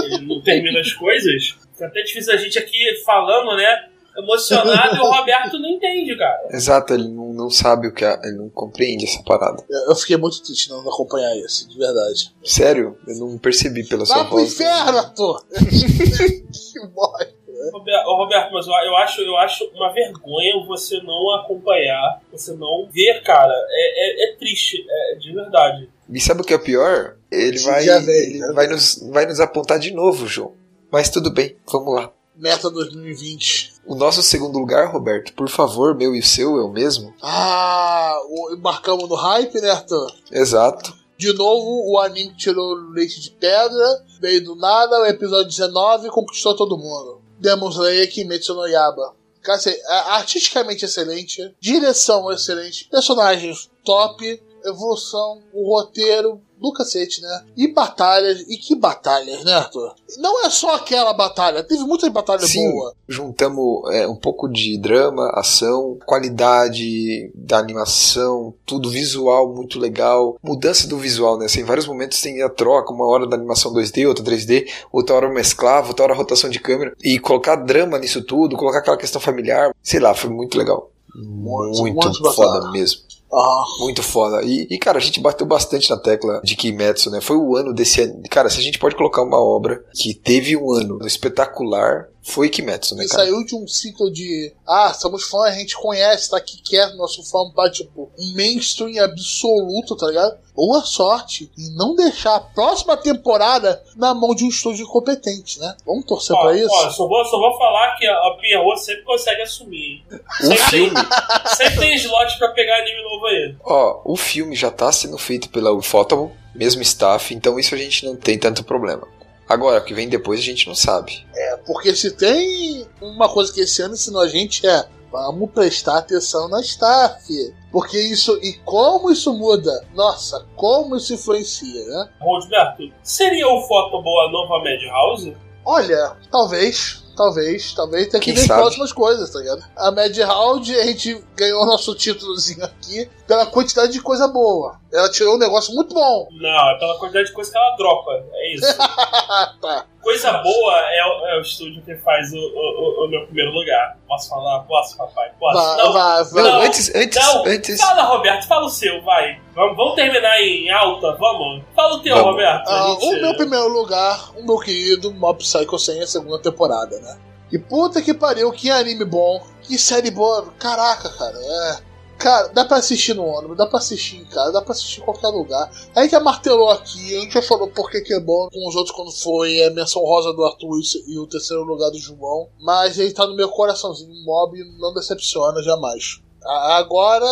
ele não termina as coisas. Fica até difícil a gente aqui falando, né? Emocionado, e o Roberto não entende, cara. Exato, ele não, não sabe o que é, ele não compreende essa parada. Eu eu fiquei muito triste não acompanhar isso, de verdade. Sério, eu não percebi pela sua Vai pro voz. inferno, ator! que bosta. Roberto, ô, Roberto, mas eu, eu acho, eu acho uma vergonha você não acompanhar, você não ver, cara. É, é, é triste, é de verdade. E sabe o que é pior? Ele vai, ele vai, nos, vai nos apontar de novo, João. Mas tudo bem, vamos lá. Meta 2020. O nosso segundo lugar, Roberto, por favor, meu e seu o mesmo? Ah, embarcamos no hype, né, Arthur? Exato. De novo, o anime tirou leite de pedra, veio do nada, o episódio 19 conquistou todo mundo. Demon Slayer Kimetsu no Yaba. Cara, assim, é artisticamente excelente, direção excelente, personagens top, evolução, o roteiro do cacete, né? E batalhas, e que batalhas, né, Arthur? Não é só aquela batalha, teve muita batalha Sim, boa. juntamos é, um pouco de drama, ação, qualidade da animação, tudo visual muito legal. Mudança do visual, né? Assim, em vários momentos tem a troca, uma hora da animação 2D, outra 3D, outra hora mesclava, outra hora rotação de câmera. E colocar drama nisso tudo, colocar aquela questão familiar, sei lá, foi muito legal. Muito, Muito, muito foda mesmo. Ah, Muito foda. E, e, cara, a gente bateu bastante na tecla de Kimetsu, né? Foi o ano desse ano. Cara, se a gente pode colocar uma obra que teve um ano espetacular, foi Kimetsu, né, E cara? saiu de um ciclo de ah, somos fãs, a gente conhece, tá aqui quer nosso fã pra tipo um mainstream absoluto, tá ligado? Boa sorte em não deixar a próxima temporada na mão de um estúdio incompetente, né? Vamos torcer Ó, pra isso? ó, só, vou, só vou falar que a, a Pierrot sempre consegue assumir. hein? O Sempre, filme, sempre tem slot pra pegar anime novo aí. ó, o filme já tá sendo feito pela Ufotable, mesmo staff, então isso a gente não tem tanto problema. Agora, o que vem depois a gente não sabe. É, porque se tem uma coisa que esse ano ensinou a gente é vamos prestar atenção na staff. Porque isso, e como isso muda? Nossa, como isso influencia, né? Roberto, seria o Photoball a nova Madhouse? Olha, talvez, talvez, talvez tenha que Quem ver próximas coisas, tá ligado? A Madhouse, a gente ganhou nosso títulozinho aqui pela quantidade de coisa boa. Ela tirou um negócio muito bom. Não, é pela quantidade de coisa que ela dropa. É isso. tá. Coisa boa é o, é o estúdio que faz o, o, o- o meu primeiro lugar. Posso falar? Posso, papai? Posso? Vai, não, vai, vai. Não, antes, antes, não. antes. Fala, Roberto, fala o seu, vai. Vamos, vamos terminar em alta, vamos? Fala o teu, Vamos. Roberto. Ah, gente- O meu primeiro lugar, o meu querido Mob Psycho 100, a segunda temporada, né? E puta que pariu, que anime bom, que série boa. Caraca, cara, é. Cara, dá pra assistir no ônibus, dá pra assistir em casa, dá pra assistir em qualquer lugar. A gente já martelou aqui, a gente já falou por que é bom com os outros quando foi a menção rosa do Arthur e o terceiro lugar do João. Mas ele tá no meu coraçãozinho, Mob não decepciona jamais. A- Agora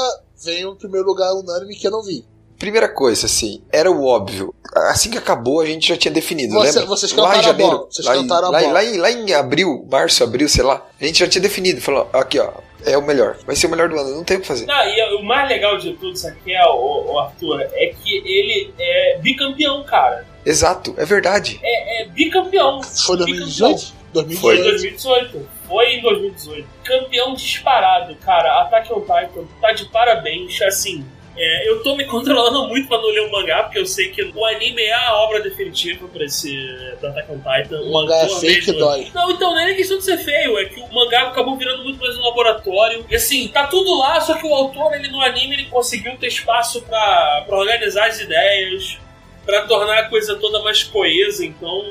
vem o primeiro lugar unânime que eu não vi. Primeira coisa, assim, era o óbvio. Assim que acabou, a gente já tinha definido, Você- lembra? vocês lá em cantaram a janeiro, bola, vocês lá, em, cantaram a lá, em- bola. lá em, lá em abril, março, abril, sei lá, a gente já tinha definido. Falou, aqui ó, é o melhor. Vai ser o melhor do ano, não tem o que fazer. Não, e o mais legal de tudo, isso aqui é, o, o Arthur, é que ele é bicampeão, cara. Exato, é verdade. É, é bicampeão. Foi Bicampeão. 2018? Foi 2018. em 2018. Foi em 2018. Campeão disparado, cara. Attack on Titan tá de parabéns. Assim, é, eu tô me controlando muito pra não ler o mangá, porque eu sei que o anime é a obra definitiva pra esse Attack on Titan. O mangá é fake mesmo- dói. Não, então não é nem questão de ser feio, é que o mangá acabou virando muito mais um laboratório. E assim, tá tudo lá, só que o autor, ele no anime, ele conseguiu ter espaço pra, pra organizar as ideias, pra tornar a coisa toda mais coesa. Então,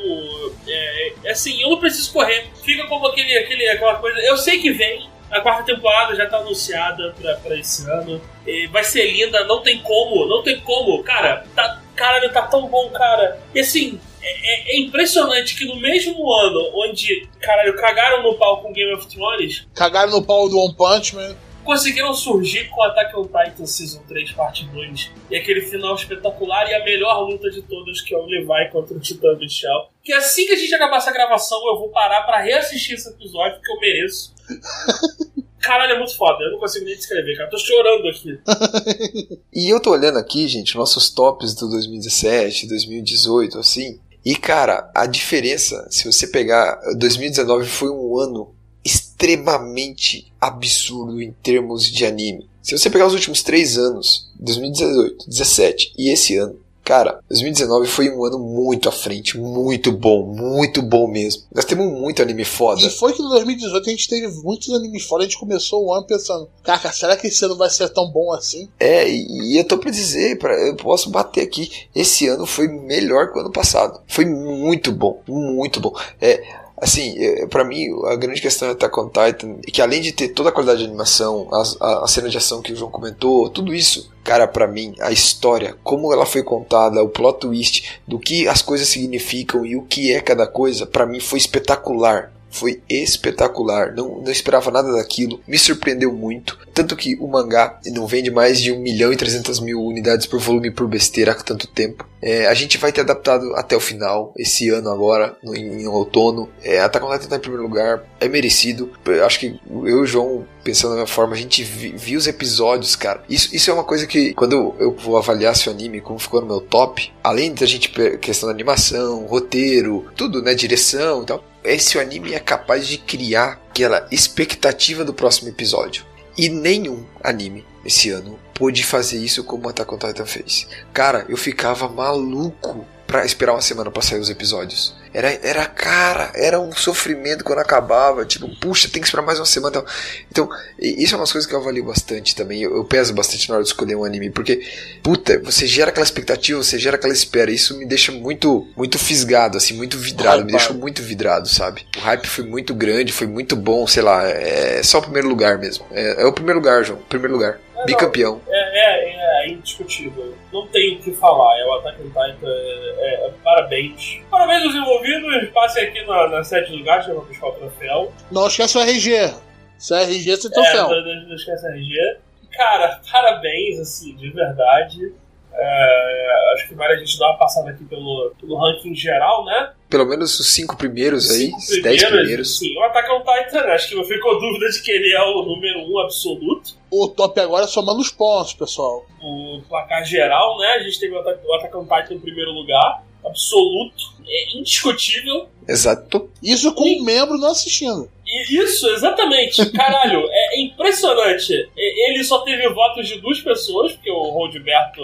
é, é assim, eu não preciso correr. Fica como aquele, aquele, aquela coisa. Eu sei que vem. A quarta temporada já tá anunciada pra, pra esse ano. E vai ser linda, não tem como, não tem como. Cara, tá, caralho, tá tão bom, cara. E assim, é, é- é impressionante que no mesmo ano onde, caralho, cagaram no pau com Game of Thrones, Cagaram no pau do One Punch Man. conseguiram surgir com Attack on Titan Season 3, parte 2. E aquele final espetacular e a melhor luta de todas, que é o Levi contra o Titã Bestial. Que assim que a gente acabar essa gravação, eu vou parar pra reassistir esse episódio, porque eu mereço. Caralho, é muito foda. Eu não consigo nem descrever, cara. Tô chorando aqui. E eu tô olhando aqui, gente, nossos tops do 2017, 2018, assim. E, cara, a diferença, se você pegar. 2019 foi um ano extremamente absurdo em termos de anime. Se você pegar os últimos três anos, 2018, 17 e esse ano, cara, 2019 foi um ano muito à frente, muito bom, muito bom mesmo. Nós temos muito anime foda. E foi que em 2018 a gente teve muitos animes fora. A gente começou o ano pensando: Cara, será que esse ano vai ser tão bom assim? É, e e eu tô pra dizer, pra, eu posso bater aqui, esse ano foi melhor que o ano passado. Foi muito bom, muito bom. É, assim, é, pra mim, a grande questão é Attack on Titan que além de ter toda a qualidade de animação, as- a, a cena de ação que o João comentou, tudo isso, cara, pra mim, a história, como ela foi contada, o plot twist, do que as coisas significam e o que é cada coisa, pra mim foi espetacular. Foi espetacular, não, não esperava nada daquilo, me surpreendeu muito. Tanto que o mangá não vende mais de 1 milhão e 300 mil unidades por volume por besteira há tanto tempo. É, a gente vai ter adaptado até o final, esse ano agora, no, em, em outono. É, Attack on Titan tá em primeiro lugar, é merecido. Eu acho que eu e o João, pensando da minha forma, a gente vi- viu os episódios, cara. Isso, isso é uma coisa que, quando eu, vou avaliar se o anime, como ficou no meu top, além da gente, questão da animação, roteiro, tudo, né, direção e tal, esse anime é capaz de criar aquela expectativa do próximo episódio. E nenhum anime esse ano pôde fazer isso como Attack on Titan fez. Cara, eu ficava maluco pra esperar uma semana pra sair os episódios. Era, era cara, era um sofrimento quando acabava. Tipo, puxa, tem que esperar mais uma semana. Então, isso é umas coisas que eu avalio bastante também. Eu, eu peso bastante na hora de escolher um anime, porque, puta, você gera aquela expectativa, você gera aquela espera. Isso me deixa muito, muito fisgado, assim, muito vidrado. Me deixou muito vidrado, sabe? O hype foi muito grande, foi muito bom, sei lá. É só o primeiro lugar mesmo. É, é o primeiro lugar, João. Primeiro lugar. não. Bicampeão. É, é, é indiscutível. Não tem o que falar. É o Attack on Titan. É, é- parabéns. Parabéns aos envolvidos. Passem aqui na, na sede do lugar, pra buscar o troféu. Não esquece o RG. Se é RG, você tem É, troféu. não, não, não esquece a RG. Cara, parabéns, assim, de verdade. É, acho que vale a gente dar uma passada aqui pelo, pelo ranking geral, né? Pelo menos os cinco primeiros aí, Cinco os dez primeiros. Sim, o Attack on Titan, acho que não ficou dúvida de que ele é o número um absoluto. O top agora é somando os pontos, pessoal. O placar geral, né? A gente teve o Attack, o Attack on Titan em primeiro lugar, absoluto, é indiscutível. Exato. Isso com um membro não assistindo. E isso, exatamente. Caralho, é impressionante. E- Ele só teve votos de duas pessoas, porque o Rodberto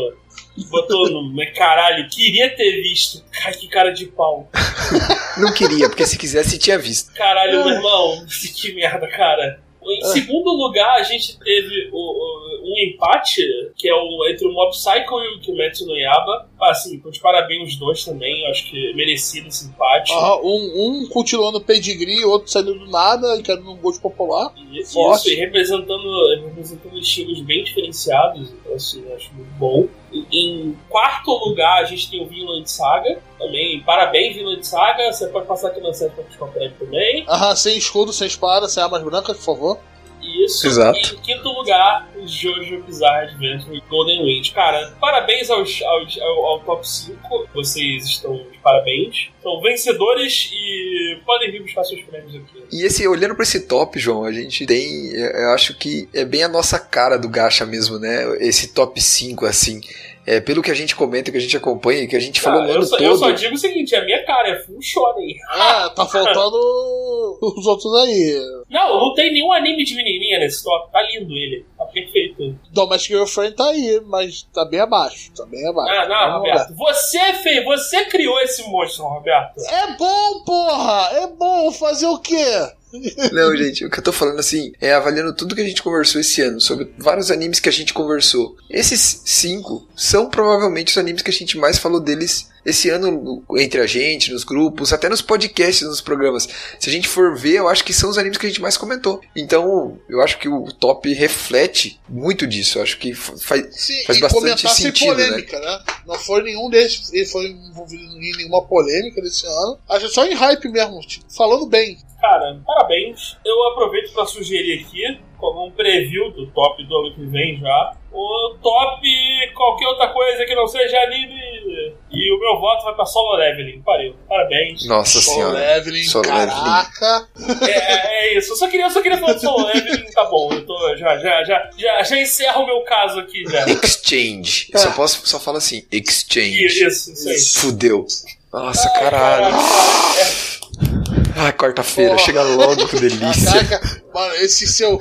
botou no. mas Caralho, queria ter visto. Ai, que cara de pau. Não queria, porque se quisesse tinha visto. Caralho, meu irmão, que merda, cara. Em segundo lugar, a gente teve o- o- um empate, que é o, entre o Mob Psycho e o Kimetsu no Yaba. Assim, então, de parabéns os dois também, acho que merecido esse empate. Ah, um, um o pedigree, outro saindo do nada e querendo um gosto popular. E, isso, e representando, representando estilos bem diferenciados, então, assim, acho muito bom. Em quarto lugar, a gente tem o Vinland Saga, também. Parabéns, Vinland Saga. Você pode passar aqui na sede pra buscar o também. Aham, sem escudo, sem espada, sem armas brancas, por favor. Isso. Exato. E em quinto lugar, o Jojo Bizarre Adventure Golden Wind. Cara, parabéns aos, aos- ao, ao top 5. Vocês estão de parabéns. São vencedores e podem vir buscar seus prêmios aqui. E esse, olhando pra esse top, João, a gente tem. Eu acho que é bem a nossa cara do Gacha mesmo, né? Esse top 5, assim. É, pelo que a gente comenta, que a gente acompanha, que a gente falou Ah, no eu, ano só, todo. eu só digo o seguinte: a minha cara é full shonen. Ah, tá faltando os outros aí. Não, não tem nenhum anime de menininha nesse top. Tá lindo ele. Tá perfeito. Domestic Girlfriend tá aí, mas tá bem abaixo. Tá bem abaixo. Ah, não, Vamos lá. Roberto. Você fez, você criou esse monstro, Roberto. É bom, porra! É bom fazer o quê? Não, gente, o que eu tô falando assim é avaliando tudo que a gente conversou esse ano, sobre vários animes que a gente conversou. Esses cinco são provavelmente os animes que a gente mais falou deles esse ano no- entre a gente, nos grupos, até nos podcasts, nos programas. Se a gente for ver, eu acho que são os animes que a gente mais comentou. Então, eu acho que o top reflete muito disso. Eu acho que fa- faz, Sim, faz bastante sentido, né? polêmica, né? Não foi nenhum desses, ele foi envolvido em nenhuma polêmica desse ano. Acho só em hype mesmo, tipo, falando bem. Cara, parabéns. Eu aproveito pra sugerir aqui, como um preview do top do ano que vem já, o top qualquer outra coisa que não seja anime. E o meu voto vai pra Solo Leveling. Parei. Parabéns. Nossa Solo senhora. Leveling, Solo caraca. É, é isso. Eu só queria, eu só queria falar de Solo Leveling. Tá bom. Eu tô, já, já, já, já, já encerro o meu caso aqui já. Exchange. Eu só posso, só falo assim, exchange. Isso, isso aí. Fudeu. Nossa, Ai, caralho. cara, Ai, quarta-feira, chega logo, que delícia. Caraca, mano, esse seu.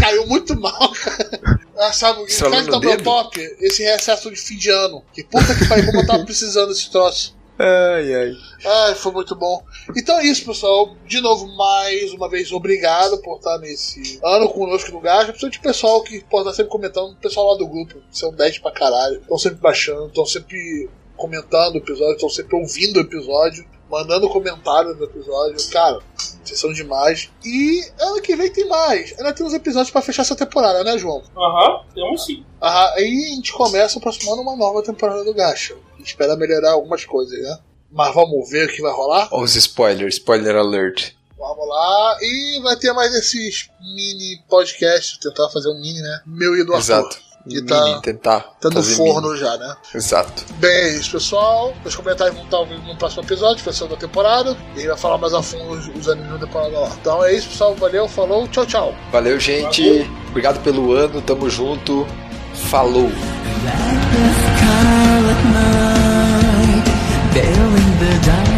Caiu muito mal, cara. Ah, sabe, Estralando tá o meu dedo? top? Esse recesso de fim de ano. Que puta que pariu, como eu tava precisando desse troço. Ai, ai. Ai, foi muito bom. Então é isso, pessoal. De novo, mais uma vez, obrigado por estar nesse ano conosco no Gacha. Principalmente o pessoal que pode estar sempre comentando, o pessoal lá do grupo. São 10 pra caralho. Estão sempre baixando, estão sempre comentando o episódio, estão sempre ouvindo o episódio, mandando comentário no episódio. Cara, vocês são demais. E ano que vem tem mais. Ainda tem uns episódios pra fechar essa temporada, né, João? Aham, temos sim. Ah, aí a gente começa o próximo ano uma nova temporada do Gacha. A gente espera melhorar algumas coisas, né? Mas vamos ver o que vai rolar. Ó, os spoilers, spoiler alert. Vamos lá. E vai ter mais esses mini podcasts. Tentar fazer um mini, né? Meu e do Arthur. Exato. Que tá- tentar Tá no forno mini. já, né? Exato. Bem, é isso, pessoal. Os comentários vão estar ouvindo no próximo episódio, fechando a temporada. E aí vai falar mais a fundo os, os animes da temporada lá. Então é isso, pessoal. Valeu, falou, tchau, tchau. Valeu, gente. Obrigado pelo ano, tamo junto. Falou. Scarlet